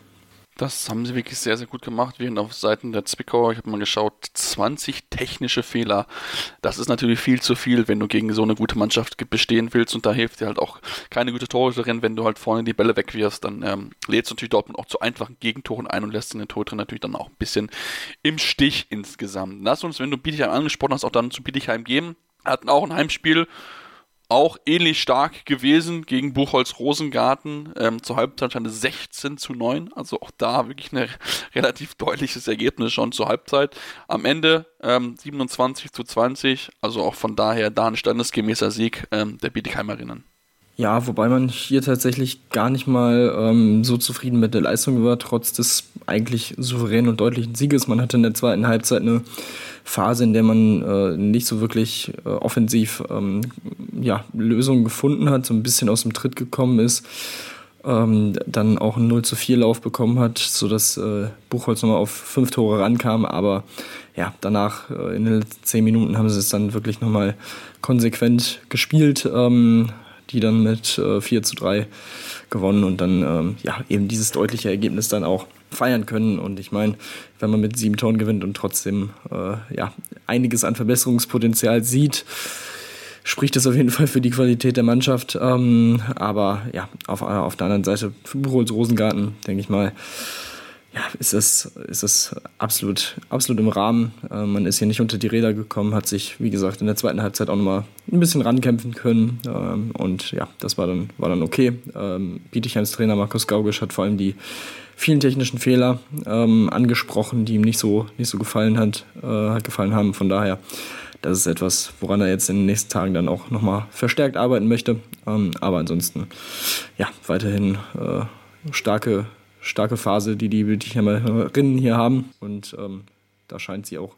Das haben sie wirklich sehr, sehr gut gemacht. Während auf Seiten der Zwickauer, ich habe mal geschaut, 20 technische Fehler. Das ist natürlich viel zu viel, wenn du gegen so eine gute Mannschaft bestehen willst. Und da hilft dir halt auch keine gute Torhüterin. Wenn du halt vorne die Bälle wegwirfst, dann ähm, lädst du natürlich Dortmund auch zu einfachen Gegentoren ein und lässt den Torhüter natürlich dann auch ein bisschen im Stich insgesamt. Lass uns, wenn du Bietigheim angesprochen hast, auch dann zu Bietigheim gehen. Hatten auch ein Heimspiel auch ähnlich stark gewesen gegen Buchholz Rosengarten. Ähm, zur Halbzeit stand es 16 zu 9. Also auch da wirklich ein relativ deutliches Ergebnis schon zur Halbzeit. Am Ende ähm, 27 zu 20. Also auch von daher da ein standesgemäßer Sieg ähm, der Bietigheimerinnen. Ja, wobei man hier tatsächlich gar nicht mal ähm, so zufrieden mit der Leistung war, trotz des eigentlich souveränen und deutlichen Sieges. Man hatte in der zweiten Halbzeit eine Phase, in der man äh, nicht so wirklich äh, offensiv ähm, ja, Lösungen gefunden hat, so ein bisschen aus dem Tritt gekommen ist. Ähm, dann auch einen 0 zu 4 Lauf bekommen hat, sodass äh, Buchholz nochmal auf fünf Tore rankam. Aber ja, danach äh, in den letzten zehn Minuten haben sie es dann wirklich nochmal konsequent gespielt. Ähm, die dann mit äh, 4 zu 3 gewonnen und dann ähm, ja, eben dieses deutliche Ergebnis dann auch feiern können. Und ich meine, wenn man mit sieben Toren gewinnt und trotzdem äh, ja, einiges an Verbesserungspotenzial sieht, spricht das auf jeden Fall für die Qualität der Mannschaft. Ähm, aber ja, auf, auf der anderen Seite, für Buchholz Rosengarten, denke ich mal, ja, ist das, ist das absolut, absolut im Rahmen. Äh, man ist hier nicht unter die Räder gekommen, hat sich, wie gesagt, in der zweiten Halbzeit auch nochmal ein bisschen rankämpfen können. Ähm, und ja, das war dann, war dann okay. Ähm, Bietigheims Trainer Markus Gaugisch hat vor allem die vielen technischen Fehler ähm, angesprochen, die ihm nicht so, nicht so gefallen hat, äh, gefallen haben. Von daher, das ist etwas, woran er jetzt in den nächsten Tagen dann auch nochmal verstärkt arbeiten möchte. Ähm, aber ansonsten, ja, weiterhin äh, starke starke Phase, die die Bildschirmerinnen hier haben. Und ähm, da scheint sie auch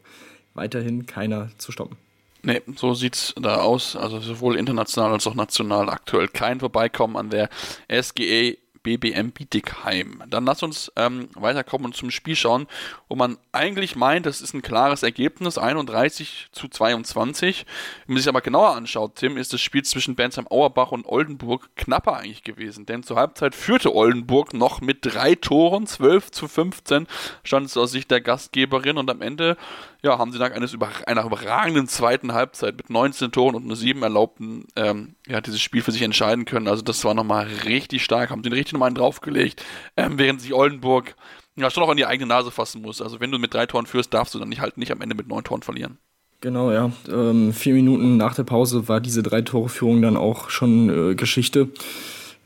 weiterhin keiner zu stoppen. Nee, so sieht's da aus. Also sowohl international als auch national aktuell kein Vorbeikommen an der SGA BBM Bietigheim. Dann lass uns ähm, weiterkommen und zum Spiel schauen, wo man eigentlich meint, das ist ein klares Ergebnis, 31 zu 22. Wenn man sich aber genauer anschaut, Tim, ist das Spiel zwischen Bensheim Auerbach und Oldenburg knapper eigentlich gewesen, denn zur Halbzeit führte Oldenburg noch mit drei Toren, 12 zu 15, stand es aus Sicht der Gastgeberin und am Ende ja, haben sie nach eines über, einer überragenden zweiten Halbzeit mit 19 Toren und nur sieben erlaubten, ähm, ja, dieses Spiel für sich entscheiden können. Also das war nochmal richtig stark, haben sie richtig nochmal einen draufgelegt, ähm, während sich Oldenburg ja schon auch an die eigene Nase fassen muss. Also wenn du mit drei Toren führst, darfst du dann nicht halt nicht am Ende mit neun Toren verlieren. Genau, ja. Ähm, vier Minuten nach der Pause war diese Drei-Tore-Führung dann auch schon äh, Geschichte.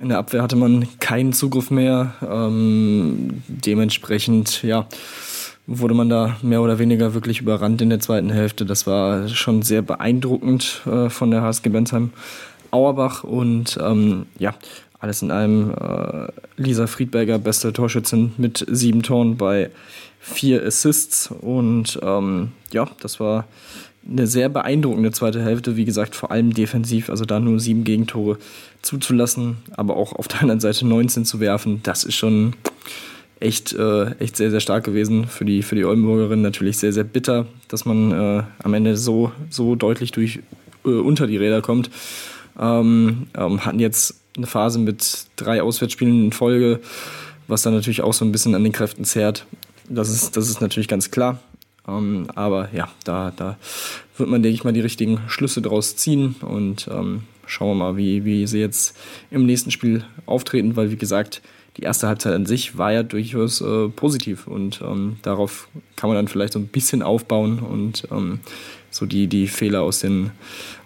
In der Abwehr hatte man keinen Zugriff mehr. Ähm, dementsprechend, ja, wurde man da mehr oder weniger wirklich überrannt in der zweiten Hälfte. Das war schon sehr beeindruckend äh, von der HSG Bensheim Auerbach und ähm, ja, alles in allem äh, Lisa Friedberger, beste Torschützin mit sieben Toren bei vier Assists und ähm, ja, das war eine sehr beeindruckende zweite Hälfte, wie gesagt, vor allem defensiv, also da nur sieben Gegentore zuzulassen, aber auch auf der anderen Seite 19 zu werfen, das ist schon echt, äh, echt sehr, sehr stark gewesen für die, für die Oldenburgerin. Natürlich sehr, sehr bitter, dass man äh, am Ende so, so deutlich durch, äh, unter die Räder kommt. Ähm, ähm, hatten jetzt eine Phase mit drei Auswärtsspielen in Folge, was dann natürlich auch so ein bisschen an den Kräften zehrt. Das ist, das ist natürlich ganz klar. Ähm, aber ja, da, da wird man, denke ich mal, die richtigen Schlüsse draus ziehen und ähm, schauen wir mal, wie, wie sie jetzt im nächsten Spiel auftreten, weil wie gesagt, die erste Halbzeit an sich war ja durchaus äh, positiv und ähm, darauf kann man dann vielleicht so ein bisschen aufbauen und ähm, so die, die Fehler aus, den,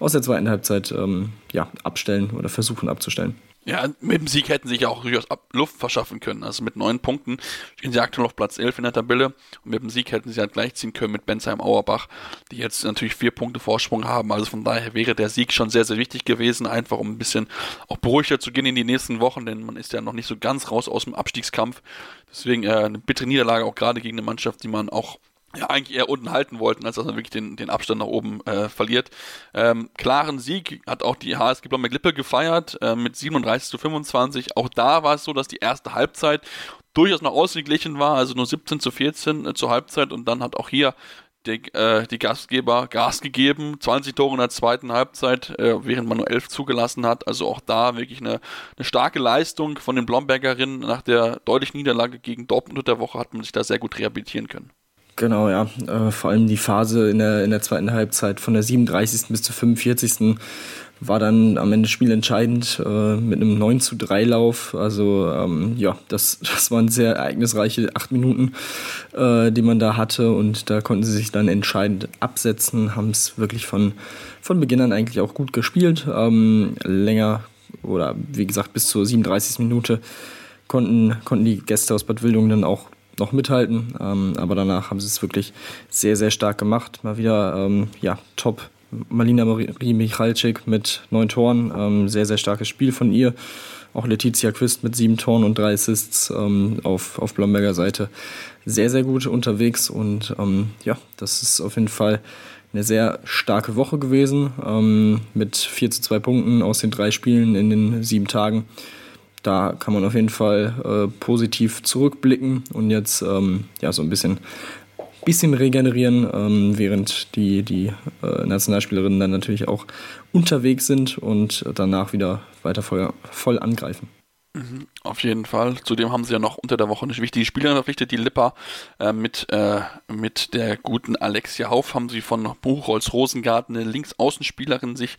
aus der zweiten Halbzeit ähm, ja, abstellen oder versuchen abzustellen. Ja, mit dem Sieg hätten sie sich ja auch durchaus Luft verschaffen können. Also mit neun Punkten stehen sie aktuell auf Platz 11 in der Tabelle. Und mit dem Sieg hätten sie halt gleichziehen können mit Bensheim Auerbach, die jetzt natürlich vier Punkte Vorsprung haben. Also von daher wäre der Sieg schon sehr, sehr wichtig gewesen, einfach um ein bisschen auch beruhigter zu gehen in die nächsten Wochen, denn man ist ja noch nicht so ganz raus aus dem Abstiegskampf. Deswegen äh, eine bittere Niederlage auch gerade gegen eine Mannschaft, die man auch ja, eigentlich eher unten halten wollten, als dass man wirklich den, den Abstand nach oben äh, verliert. Ähm, klaren Sieg hat auch die HSG Blomberg Lippe gefeiert äh, mit 37 zu 25. Auch da war es so, dass die erste Halbzeit durchaus noch ausgeglichen war, also nur 17 zu 14 äh, zur Halbzeit und dann hat auch hier die, äh, die Gastgeber Gas gegeben, 20 Tore in der zweiten Halbzeit, äh, während man nur 11 zugelassen hat. Also auch da wirklich eine, eine starke Leistung von den Blombergerinnen. Nach der deutlichen Niederlage gegen Dortmund der Woche hat man sich da sehr gut rehabilitieren können. Genau, ja. Äh, vor allem die Phase in der, in der zweiten Halbzeit von der 37. bis zur 45 war dann am Ende spielentscheidend äh, mit einem 9 zu 3 Lauf. Also ähm, ja, das, das waren sehr ereignisreiche acht Minuten, äh, die man da hatte und da konnten sie sich dann entscheidend absetzen, haben es wirklich von, von Beginn an eigentlich auch gut gespielt. Ähm, länger oder wie gesagt bis zur 37. Minute konnten, konnten die Gäste aus Bad Wildungen dann auch noch mithalten, ähm, aber danach haben sie es wirklich sehr, sehr stark gemacht. Mal wieder ähm, ja, top Malina Marie Michalczyk mit neun Toren. Ähm, sehr, sehr starkes Spiel von ihr. Auch Letizia Quist mit sieben Toren und drei Assists ähm, auf, auf Blomberger Seite. Sehr, sehr gut unterwegs und ähm, ja, das ist auf jeden Fall eine sehr starke Woche gewesen ähm, mit 4 zu 2 Punkten aus den drei Spielen in den sieben Tagen. Da kann man auf jeden Fall äh, positiv zurückblicken und jetzt ähm, ja so ein bisschen bisschen regenerieren, ähm, während die, die äh, Nationalspielerinnen dann natürlich auch unterwegs sind und danach wieder weiter voll, voll angreifen. Auf jeden Fall. Zudem haben sie ja noch unter der Woche eine wichtige Spielerin verpflichtet, die Lipper. Äh, mit, äh, mit der guten Alexia Hauf haben sie von Buchholz Rosengarten eine Linksaußenspielerin sich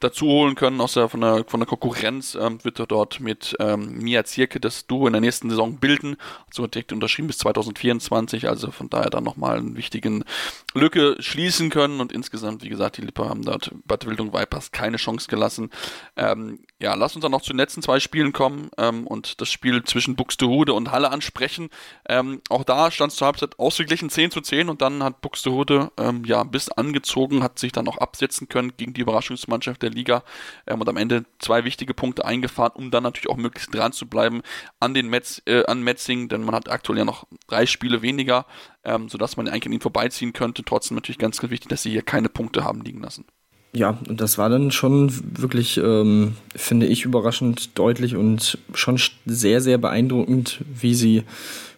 dazu holen können aus der, von, der, von der Konkurrenz. Ähm, wird er dort mit ähm, Mia Zierke das Duo in der nächsten Saison bilden. So direkt unterschrieben bis 2024. Also von daher dann nochmal einen wichtigen Lücke schließen können. Und insgesamt, wie gesagt, die Lipper haben dort Bad Wildung Vipers keine Chance gelassen. Ähm, ja, lass uns dann noch zu den letzten zwei Spielen kommen ähm, und das Spiel zwischen Buxtehude und Halle ansprechen. Ähm, auch da stand es zur Halbzeit ausgeglichen 10 zu 10 und dann hat Buxtehude ähm, ja bis angezogen, hat sich dann auch absetzen können gegen die Überraschungsmannschaft der Liga ähm, und am Ende zwei wichtige Punkte eingefahren, um dann natürlich auch möglichst dran zu bleiben an den Metz, äh, an Metzing, denn man hat aktuell ja noch drei Spiele weniger, ähm, sodass man eigentlich an ihn vorbeiziehen könnte. Trotzdem natürlich ganz, ganz wichtig, dass sie hier keine Punkte haben liegen lassen ja, und das war dann schon wirklich, ähm, finde ich, überraschend deutlich und schon sehr, sehr beeindruckend, wie sie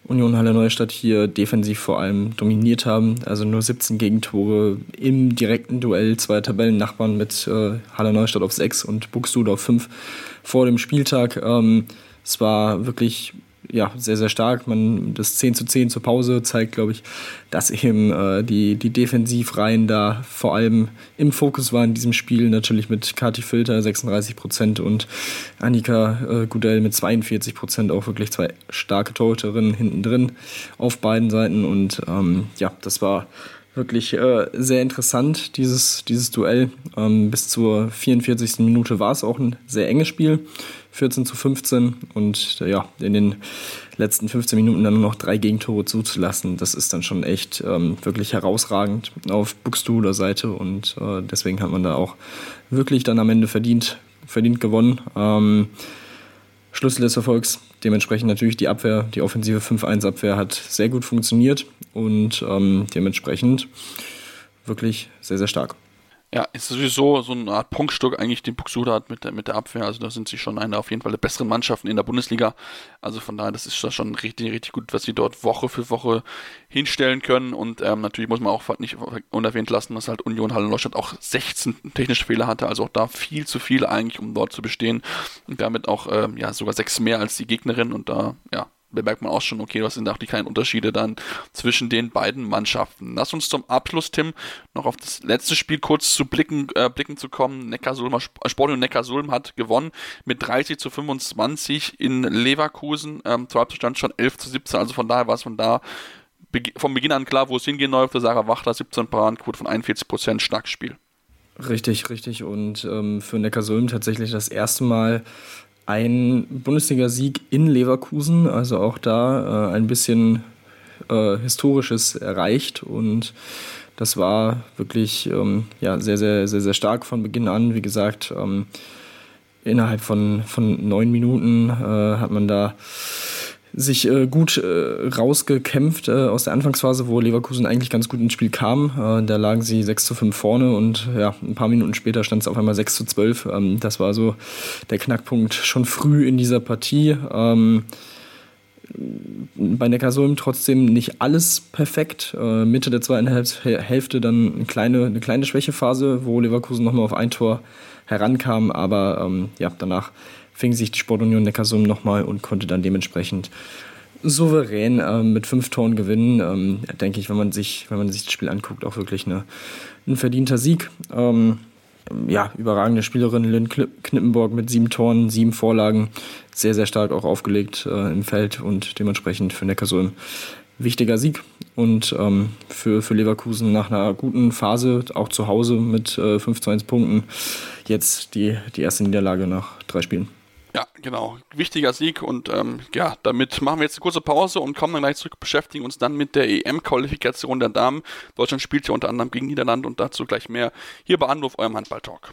Union Halle Neustadt hier defensiv vor allem dominiert haben. Also nur 17 Gegentore im direkten Duell, zwei Tabellennachbarn mit äh, Halle Neustadt auf 6 und Buxtehude auf 5 vor dem Spieltag. Ähm, es war wirklich ja, sehr, sehr stark. Man, das 10 zu 10 zur Pause zeigt, glaube ich, dass eben äh, die, die Defensivreihen da vor allem im Fokus waren in diesem Spiel. Natürlich mit Kati Filter 36 Prozent und Annika äh, Gudel mit 42 Prozent. Auch wirklich zwei starke Torhüterinnen hinten drin auf beiden Seiten. Und ähm, ja, das war wirklich äh, sehr interessant, dieses, dieses Duell. Ähm, bis zur 44. Minute war es auch ein sehr enges Spiel. 14 zu 15 und äh, ja, in den letzten 15 Minuten dann nur noch drei Gegentore zuzulassen, das ist dann schon echt ähm, wirklich herausragend auf Buxtehuder Seite und äh, deswegen hat man da auch wirklich dann am Ende verdient, verdient gewonnen. Ähm, Schlüssel des Erfolgs dementsprechend natürlich die Abwehr, die offensive 5-1-Abwehr hat sehr gut funktioniert und ähm, dementsprechend wirklich sehr, sehr stark. Ja, ist sowieso so eine Art Prunkstück eigentlich, den Buxtehude hat mit der, mit der Abwehr. Also da sind sie schon eine auf jeden Fall der besseren Mannschaften in der Bundesliga. Also von daher, das ist schon richtig, richtig gut, was sie dort Woche für Woche hinstellen können. Und ähm, natürlich muss man auch nicht unerwähnt lassen, dass halt Union Halle Neustadt auch 16 technische Fehler hatte. Also auch da viel zu viel eigentlich, um dort zu bestehen. Und damit auch ähm, ja sogar sechs mehr als die Gegnerin. Und da, ja, bemerkt man auch schon, okay, was sind auch die kleinen Unterschiede dann zwischen den beiden Mannschaften. Lass uns zum Abschluss, Tim, noch auf das letzte Spiel kurz zu blicken, äh, blicken zu kommen. Neckarsulm, Sportunion Neckarsulm hat gewonnen mit 30 zu 25 in Leverkusen. Ähm, zur Halbzeit schon 11 zu 17, also von daher war es von da vom Beginn an klar, wo es hingehen läuft. Sarah Wachter 17 Paradenquote von 41 Prozent, starkes Spiel. Richtig, richtig. Und ähm, für Neckarsulm tatsächlich das erste Mal ein Bundesliga-Sieg in Leverkusen, also auch da äh, ein bisschen äh, Historisches erreicht und das war wirklich ähm, ja, sehr, sehr, sehr, sehr stark von Beginn an. Wie gesagt, ähm, innerhalb von, von neun Minuten äh, hat man da sich äh, gut äh, rausgekämpft äh, aus der Anfangsphase, wo Leverkusen eigentlich ganz gut ins Spiel kam. Äh, da lagen sie 6 zu 5 vorne und ja, ein paar Minuten später stand es auf einmal 6 zu 12. Ähm, das war so der Knackpunkt schon früh in dieser Partie. Ähm, bei Neckarsulm trotzdem nicht alles perfekt. Äh, Mitte der zweiten Hälfte dann eine kleine, eine kleine Schwächephase, wo Leverkusen nochmal auf ein Tor herankam, aber ähm, ja, danach fing sich die Sportunion Neckarsulm nochmal und konnte dann dementsprechend souverän äh, mit fünf Toren gewinnen. Ähm, denke ich, wenn man sich, wenn man sich das Spiel anguckt, auch wirklich eine, ein verdienter Sieg. Ähm, ja, überragende Spielerin Lynn Knippenborg mit sieben Toren, sieben Vorlagen, sehr, sehr stark auch aufgelegt äh, im Feld und dementsprechend für Neckarsulm wichtiger Sieg. Und ähm, für, für Leverkusen nach einer guten Phase, auch zu Hause mit äh, 5 zu 1 Punkten, jetzt die, die erste Niederlage nach drei Spielen. Ja, genau. Wichtiger Sieg und ähm, ja, damit machen wir jetzt eine kurze Pause und kommen dann gleich zurück, beschäftigen uns dann mit der EM-Qualifikation der Damen. Deutschland spielt ja unter anderem gegen Niederland und dazu gleich mehr hier bei Anruf eurem Handball-Talk.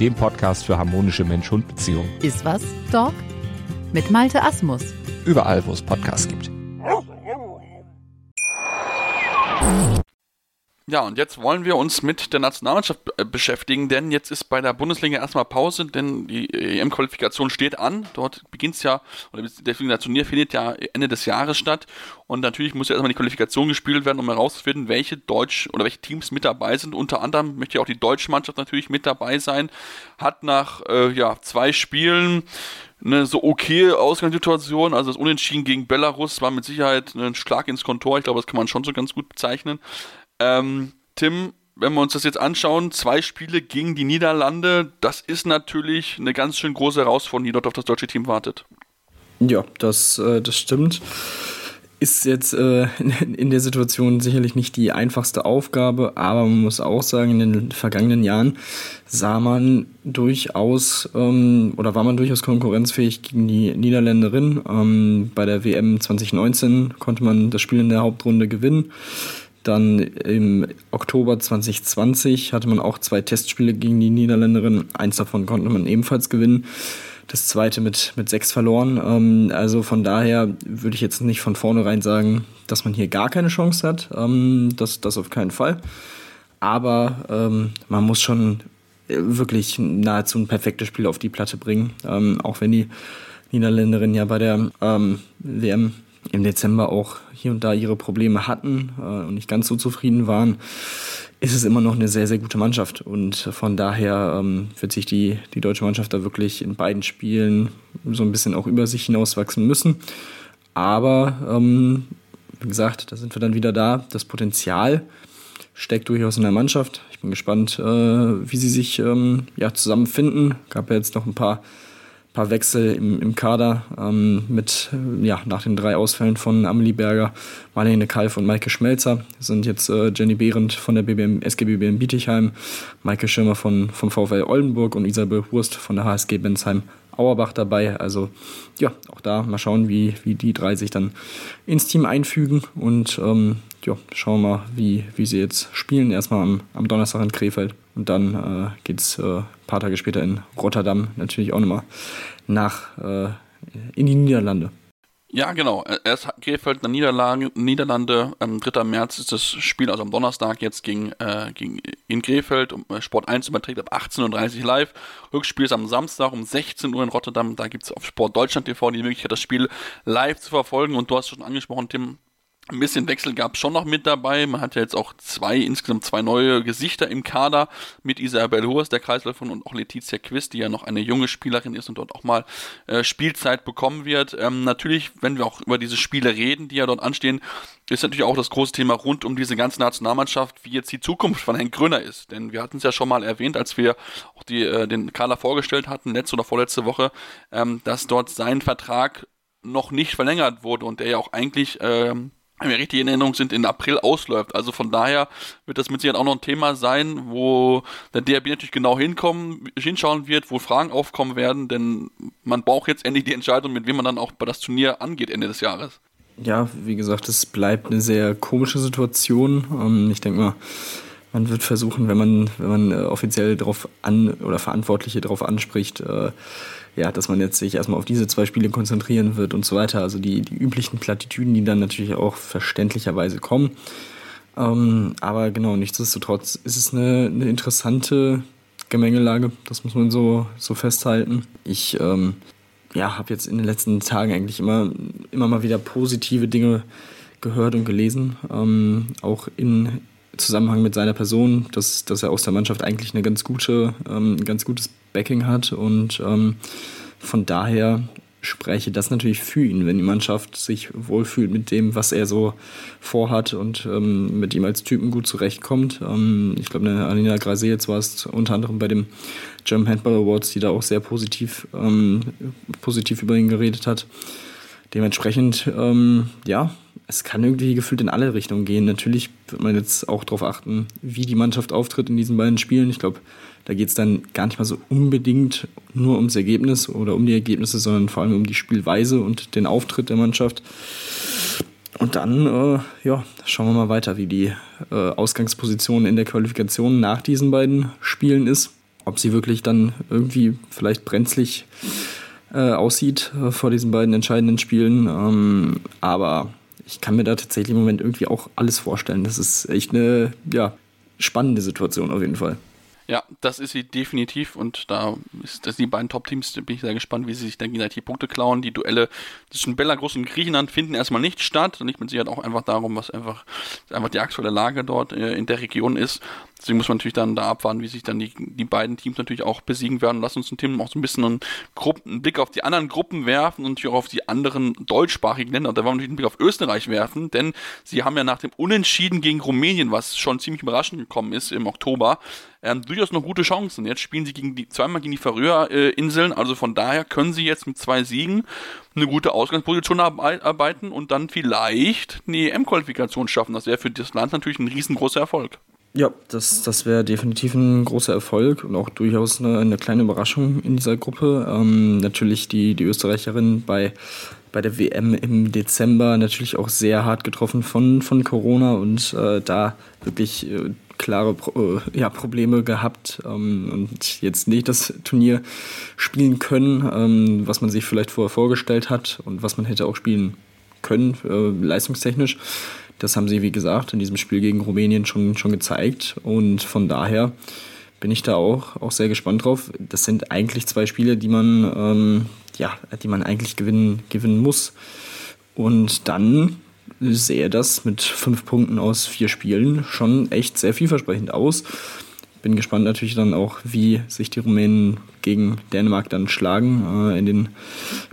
dem Podcast für harmonische Mensch-Hund-Beziehungen. Iswas Dog? Mit Malte Asmus. Überall, wo es Podcasts gibt. Ja, und jetzt wollen wir uns mit der Nationalmannschaft äh, beschäftigen, denn jetzt ist bei der Bundesliga erstmal Pause, denn die EM-Qualifikation steht an. Dort beginnt es ja, oder das Turnier findet ja Ende des Jahres statt. Und natürlich muss ja erstmal die Qualifikation gespielt werden, um herauszufinden, welche Deutsch oder welche Teams mit dabei sind. Unter anderem möchte ja auch die deutsche Mannschaft natürlich mit dabei sein. Hat nach äh, ja, zwei Spielen eine so okay Ausgangssituation. Also das Unentschieden gegen Belarus war mit Sicherheit ein Schlag ins Kontor. Ich glaube, das kann man schon so ganz gut bezeichnen. Ähm, Tim, wenn wir uns das jetzt anschauen, zwei Spiele gegen die Niederlande, das ist natürlich eine ganz schön große Herausforderung, die dort auf das deutsche Team wartet. Ja, das, äh, das stimmt. Ist jetzt äh, in der Situation sicherlich nicht die einfachste Aufgabe, aber man muss auch sagen, in den vergangenen Jahren sah man durchaus ähm, oder war man durchaus konkurrenzfähig gegen die Niederländerin. Ähm, bei der WM 2019 konnte man das Spiel in der Hauptrunde gewinnen. Dann im Oktober 2020 hatte man auch zwei Testspiele gegen die Niederländerin. Eins davon konnte man ebenfalls gewinnen. Das zweite mit, mit sechs verloren. Ähm, also von daher würde ich jetzt nicht von vornherein sagen, dass man hier gar keine Chance hat. Ähm, das, das auf keinen Fall. Aber ähm, man muss schon wirklich nahezu ein perfektes Spiel auf die Platte bringen. Ähm, auch wenn die Niederländerin ja bei der ähm, WM im Dezember auch hier und da ihre Probleme hatten äh, und nicht ganz so zufrieden waren, ist es immer noch eine sehr, sehr gute Mannschaft. Und von daher ähm, wird sich die, die deutsche Mannschaft da wirklich in beiden Spielen so ein bisschen auch über sich hinauswachsen müssen. Aber ähm, wie gesagt, da sind wir dann wieder da. Das Potenzial steckt durchaus in der Mannschaft. Ich bin gespannt, äh, wie sie sich ähm, ja, zusammenfinden. Gab ja jetzt noch ein paar paar Wechsel im, im Kader ähm, mit, ja, nach den drei Ausfällen von Amelie Berger, Marlene Kalf und Maike Schmelzer sind jetzt äh, Jenny Behrendt von der BBM, SGBBM Bietigheim, Maike Schirmer von, vom VfL Oldenburg und Isabel Hurst von der HSG Bensheim Auerbach dabei. Also ja, auch da mal schauen, wie, wie die drei sich dann ins Team einfügen und ähm, ja, schauen wir mal, wie, wie sie jetzt spielen. Erstmal am, am Donnerstag in Krefeld. Und dann äh, geht es äh, paar Tage später in Rotterdam natürlich auch nochmal nach äh, in die Niederlande. Ja, genau. Erst Krefeld, dann Niederlage, Niederlande. Am 3. März ist das Spiel, also am Donnerstag jetzt gegen, äh, gegen in Krefeld. Äh, Sport 1 überträgt ab 18.30 Uhr live. Rückspiel ist am Samstag um 16 Uhr in Rotterdam. Da gibt es auf Sport Deutschland TV die Möglichkeit, das Spiel live zu verfolgen. Und du hast schon angesprochen, Tim, ein bisschen Wechsel gab es schon noch mit dabei. Man hat ja jetzt auch zwei, insgesamt zwei neue Gesichter im Kader mit Isabel Hohes, der Kreisläuferin, und auch Letizia Quist, die ja noch eine junge Spielerin ist und dort auch mal äh, Spielzeit bekommen wird. Ähm, natürlich, wenn wir auch über diese Spiele reden, die ja dort anstehen, ist natürlich auch das große Thema rund um diese ganze Nationalmannschaft, wie jetzt die Zukunft von Herrn Gröner ist. Denn wir hatten es ja schon mal erwähnt, als wir auch die, äh, den Kader vorgestellt hatten, letzte oder vorletzte Woche, ähm, dass dort sein Vertrag noch nicht verlängert wurde und der ja auch eigentlich ähm, wenn wir richtig in Erinnerung sind, in April ausläuft. Also von daher wird das mit Sicherheit auch noch ein Thema sein, wo der DRB natürlich genau hinkommen, hinschauen wird, wo Fragen aufkommen werden, denn man braucht jetzt endlich die Entscheidung, mit wem man dann auch bei das Turnier angeht Ende des Jahres. Ja, wie gesagt, es bleibt eine sehr komische Situation. Ähm, ich denke mal, man wird versuchen, wenn man, wenn man äh, offiziell darauf an oder Verantwortliche darauf anspricht, äh, ja, dass man jetzt sich erstmal auf diese zwei Spiele konzentrieren wird und so weiter. Also die, die üblichen Plattitüden, die dann natürlich auch verständlicherweise kommen. Ähm, aber genau, nichtsdestotrotz ist es eine, eine interessante Gemengelage, das muss man so, so festhalten. Ich ähm, ja, habe jetzt in den letzten Tagen eigentlich immer, immer mal wieder positive Dinge gehört und gelesen, ähm, auch in Zusammenhang mit seiner Person, dass, dass er aus der Mannschaft eigentlich eine ganz gute, ähm, ganz gutes Backing hat und ähm, von daher spreche das natürlich für ihn, wenn die Mannschaft sich wohlfühlt mit dem, was er so vorhat und ähm, mit ihm als Typen gut zurechtkommt. Ähm, ich glaube, eine Alina Grase jetzt war es unter anderem bei dem German Handball Awards, die da auch sehr positiv, ähm, positiv über ihn geredet hat. Dementsprechend, ähm, ja, es kann irgendwie gefühlt in alle Richtungen gehen. Natürlich wird man jetzt auch darauf achten, wie die Mannschaft auftritt in diesen beiden Spielen. Ich glaube, da geht es dann gar nicht mal so unbedingt nur ums Ergebnis oder um die Ergebnisse, sondern vor allem um die Spielweise und den Auftritt der Mannschaft. Und dann, äh, ja, schauen wir mal weiter, wie die äh, Ausgangsposition in der Qualifikation nach diesen beiden Spielen ist. Ob sie wirklich dann irgendwie vielleicht brenzlig äh, aussieht äh, vor diesen beiden entscheidenden Spielen. Ähm, aber ich kann mir da tatsächlich im Moment irgendwie auch alles vorstellen. Das ist echt eine ja, spannende Situation auf jeden Fall. Ja, das ist sie definitiv und da ist das die beiden Top-Teams, da bin ich sehr gespannt, wie sie sich dann gegenseitig Punkte klauen. Die Duelle zwischen Belarus und Griechenland finden erstmal nicht statt und nicht mit Sicherheit auch einfach darum, was einfach, einfach die aktuelle Lage dort äh, in der Region ist. Deswegen muss man natürlich dann da abwarten, wie sich dann die, die beiden Teams natürlich auch besiegen werden. Lass uns ein Team auch so ein bisschen einen, Gruppen, einen Blick auf die anderen Gruppen werfen und natürlich auch auf die anderen deutschsprachigen Länder. Da wollen wir natürlich einen Blick auf Österreich werfen, denn sie haben ja nach dem Unentschieden gegen Rumänien, was schon ziemlich überraschend gekommen ist im Oktober, ähm, durchaus noch gute Chancen. Jetzt spielen sie gegen die, zweimal gegen die Färöer-Inseln, also von daher können sie jetzt mit zwei Siegen eine gute Ausgangsposition arbeiten und dann vielleicht eine EM-Qualifikation schaffen. Das wäre für das Land natürlich ein riesengroßer Erfolg. Ja, das, das wäre definitiv ein großer Erfolg und auch durchaus eine, eine kleine Überraschung in dieser Gruppe. Ähm, natürlich die, die Österreicherin bei, bei der WM im Dezember natürlich auch sehr hart getroffen von, von Corona und äh, da wirklich äh, klare Pro äh, ja, Probleme gehabt ähm, und jetzt nicht das Turnier spielen können, ähm, was man sich vielleicht vorher vorgestellt hat und was man hätte auch spielen können, äh, leistungstechnisch. Das haben sie, wie gesagt, in diesem Spiel gegen Rumänien schon, schon gezeigt. Und von daher bin ich da auch, auch sehr gespannt drauf. Das sind eigentlich zwei Spiele, die man, ähm, ja, die man eigentlich gewinnen, gewinnen muss. Und dann sehe das mit fünf Punkten aus vier Spielen schon echt sehr vielversprechend aus bin gespannt natürlich dann auch, wie sich die Rumänen gegen Dänemark dann schlagen äh, in den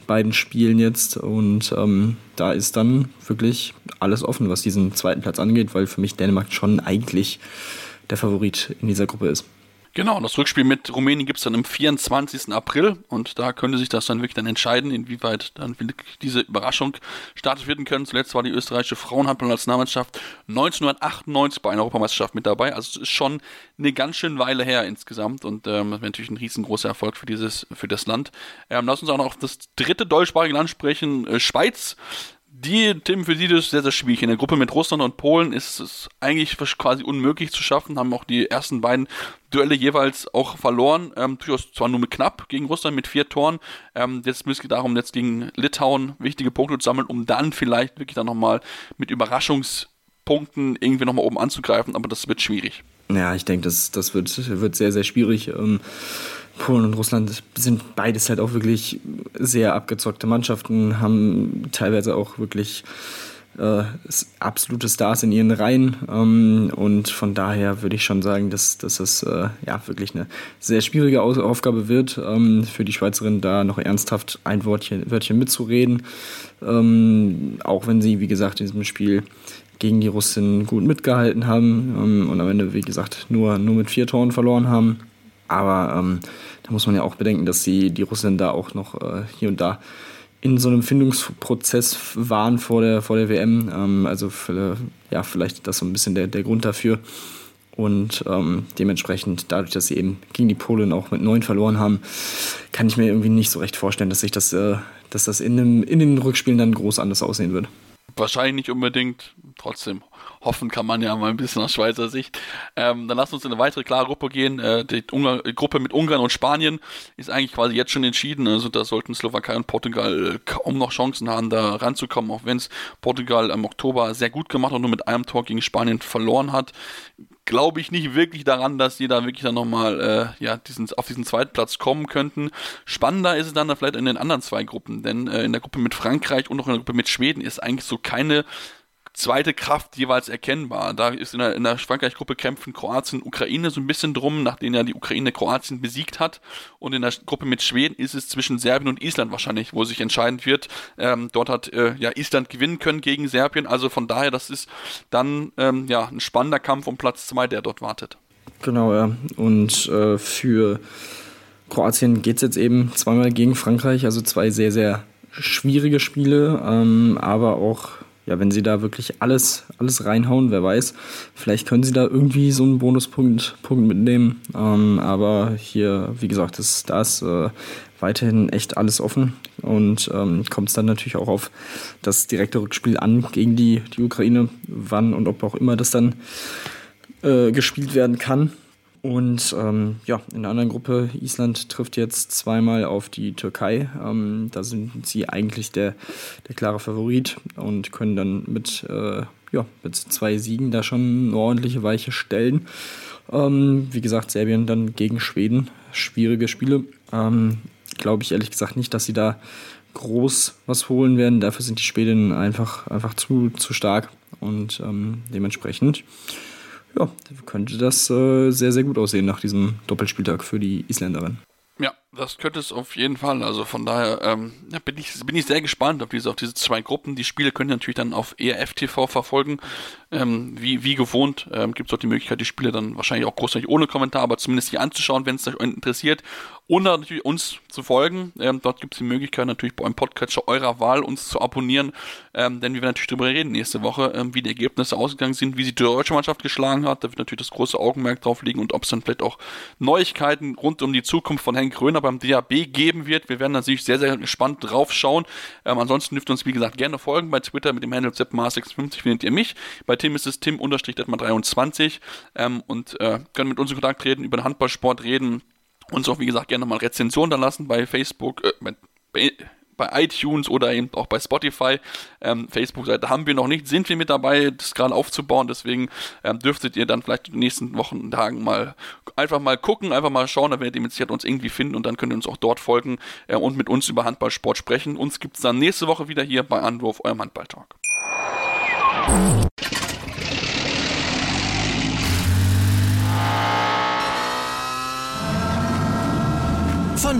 beiden Spielen jetzt. Und ähm, da ist dann wirklich alles offen, was diesen zweiten Platz angeht, weil für mich Dänemark schon eigentlich der Favorit in dieser Gruppe ist. Genau, das Rückspiel mit Rumänien gibt es dann am 24. April und da könnte sich das dann wirklich dann entscheiden, inwieweit dann diese Überraschung startet werden können. Zuletzt war die österreichische Frauenhandball-Nationalmannschaft 1998 bei einer Europameisterschaft mit dabei. Also es ist schon eine ganz schön Weile her insgesamt und ähm, das wäre natürlich ein riesengroßer Erfolg für dieses, für das Land. Ähm, lass uns auch noch auf das dritte deutschsprachige Land sprechen, äh, Schweiz die, Tim, für sie ist sehr, sehr schwierig. In der Gruppe mit Russland und Polen ist es eigentlich quasi unmöglich zu schaffen, haben auch die ersten beiden Duelle jeweils auch verloren. Ähm, durchaus zwar nur mit knapp gegen Russland mit vier Toren. Ähm, jetzt müsste es darum, jetzt gegen Litauen wichtige Punkte zu sammeln, um dann vielleicht wirklich dann nochmal mit Überraschungspunkten irgendwie nochmal oben anzugreifen, aber das wird schwierig. Ja, ich denke, das, das wird, wird sehr, sehr schwierig. Ähm Polen und Russland sind beides halt auch wirklich sehr abgezockte Mannschaften, haben teilweise auch wirklich äh, absolute Stars in ihren Reihen. Ähm, und von daher würde ich schon sagen, dass, dass das äh, ja, wirklich eine sehr schwierige Aufgabe wird, ähm, für die Schweizerin da noch ernsthaft ein Wörtchen, Wörtchen mitzureden. Ähm, auch wenn sie, wie gesagt, in diesem Spiel gegen die Russen gut mitgehalten haben ähm, und am Ende, wie gesagt, nur, nur mit vier Toren verloren haben. Aber ähm, da muss man ja auch bedenken, dass die, die Russen da auch noch äh, hier und da in so einem Findungsprozess waren vor der, vor der WM. Ähm, also für, ja, vielleicht das so ein bisschen der, der Grund dafür. Und ähm, dementsprechend, dadurch, dass sie eben gegen die Polen auch mit neun verloren haben, kann ich mir irgendwie nicht so recht vorstellen, dass sich das, äh, dass das in, dem, in den Rückspielen dann groß anders aussehen wird. Wahrscheinlich nicht unbedingt, trotzdem hoffen kann man ja mal ein bisschen aus Schweizer Sicht. Ähm, dann lasst uns in eine weitere klare Gruppe gehen. Äh, die Ungar Gruppe mit Ungarn und Spanien ist eigentlich quasi jetzt schon entschieden. Also da sollten Slowakei und Portugal kaum noch Chancen haben, da ranzukommen, auch wenn es Portugal im Oktober sehr gut gemacht und nur mit einem Tor gegen Spanien verloren hat glaube ich nicht wirklich daran, dass die da wirklich dann nochmal äh, ja, diesen, auf diesen Zweitplatz kommen könnten. Spannender ist es dann vielleicht in den anderen zwei Gruppen, denn äh, in der Gruppe mit Frankreich und auch in der Gruppe mit Schweden ist eigentlich so keine zweite Kraft jeweils erkennbar. Da ist in der, in der Frankreich-Gruppe kämpfen Kroatien und Ukraine so ein bisschen drum, nachdem ja die Ukraine Kroatien besiegt hat. Und in der Gruppe mit Schweden ist es zwischen Serbien und Island wahrscheinlich, wo sich entscheidend wird. Ähm, dort hat äh, ja Island gewinnen können gegen Serbien. Also von daher, das ist dann ähm, ja ein spannender Kampf um Platz zwei, der dort wartet. Genau, ja. Und äh, für Kroatien geht es jetzt eben zweimal gegen Frankreich, also zwei sehr, sehr schwierige Spiele, ähm, aber auch ja, wenn sie da wirklich alles, alles reinhauen, wer weiß, vielleicht können sie da irgendwie so einen Bonuspunkt Punkt mitnehmen. Ähm, aber hier, wie gesagt, ist das äh, weiterhin echt alles offen und ähm, kommt es dann natürlich auch auf das direkte Rückspiel an gegen die, die Ukraine, wann und ob auch immer das dann äh, gespielt werden kann. Und ähm, ja, in der anderen Gruppe, Island trifft jetzt zweimal auf die Türkei. Ähm, da sind sie eigentlich der, der klare Favorit und können dann mit, äh, ja, mit zwei Siegen da schon eine ordentliche Weiche stellen. Ähm, wie gesagt, Serbien dann gegen Schweden. Schwierige Spiele. Ähm, Glaube ich ehrlich gesagt nicht, dass sie da groß was holen werden. Dafür sind die Schweden einfach, einfach zu, zu stark und ähm, dementsprechend ja, könnte das äh, sehr, sehr gut aussehen nach diesem Doppelspieltag für die Isländerin. Ja, das könnte es auf jeden Fall. Also von daher ähm, ja, bin, ich, bin ich sehr gespannt auf diese, auf diese zwei Gruppen. Die Spiele könnt ihr natürlich dann auf ERF-TV verfolgen. Ähm, wie, wie gewohnt ähm, gibt es auch die Möglichkeit, die Spiele dann wahrscheinlich auch großartig ohne Kommentar, aber zumindest hier anzuschauen, wenn es euch interessiert. Und natürlich uns zu folgen. Ähm, dort gibt es die Möglichkeit natürlich bei einem Podcatcher eurer Wahl uns zu abonnieren, ähm, denn wir werden natürlich darüber reden nächste Woche, ähm, wie die Ergebnisse ausgegangen sind, wie sie die deutsche Mannschaft geschlagen hat. Da wird natürlich das große Augenmerk drauf liegen und ob es dann vielleicht auch Neuigkeiten rund um die Zukunft von Henk Röhner beim DAB geben wird. Wir werden natürlich sehr, sehr gespannt drauf schauen. Ähm, ansonsten dürft ihr uns, wie gesagt, gerne folgen. Bei Twitter mit dem Handle ZMAR56 findet ihr mich. Bei Tim ist es Tim-23 ähm, und äh, können mit uns in Kontakt treten, über den Handballsport reden uns auch, wie gesagt, gerne mal Rezensionen da lassen bei Facebook, äh, bei, bei iTunes oder eben auch bei Spotify. Ähm, Facebook-Seite haben wir noch nicht, sind wir mit dabei, das gerade aufzubauen. Deswegen ähm, dürftet ihr dann vielleicht in den nächsten Wochen und Tagen mal einfach mal gucken, einfach mal schauen, da werdet ihr mit Sicherheit uns irgendwie finden und dann könnt ihr uns auch dort folgen äh, und mit uns über Handballsport sprechen. Uns gibt es dann nächste Woche wieder hier bei Anwurf, eurem Handballtalk.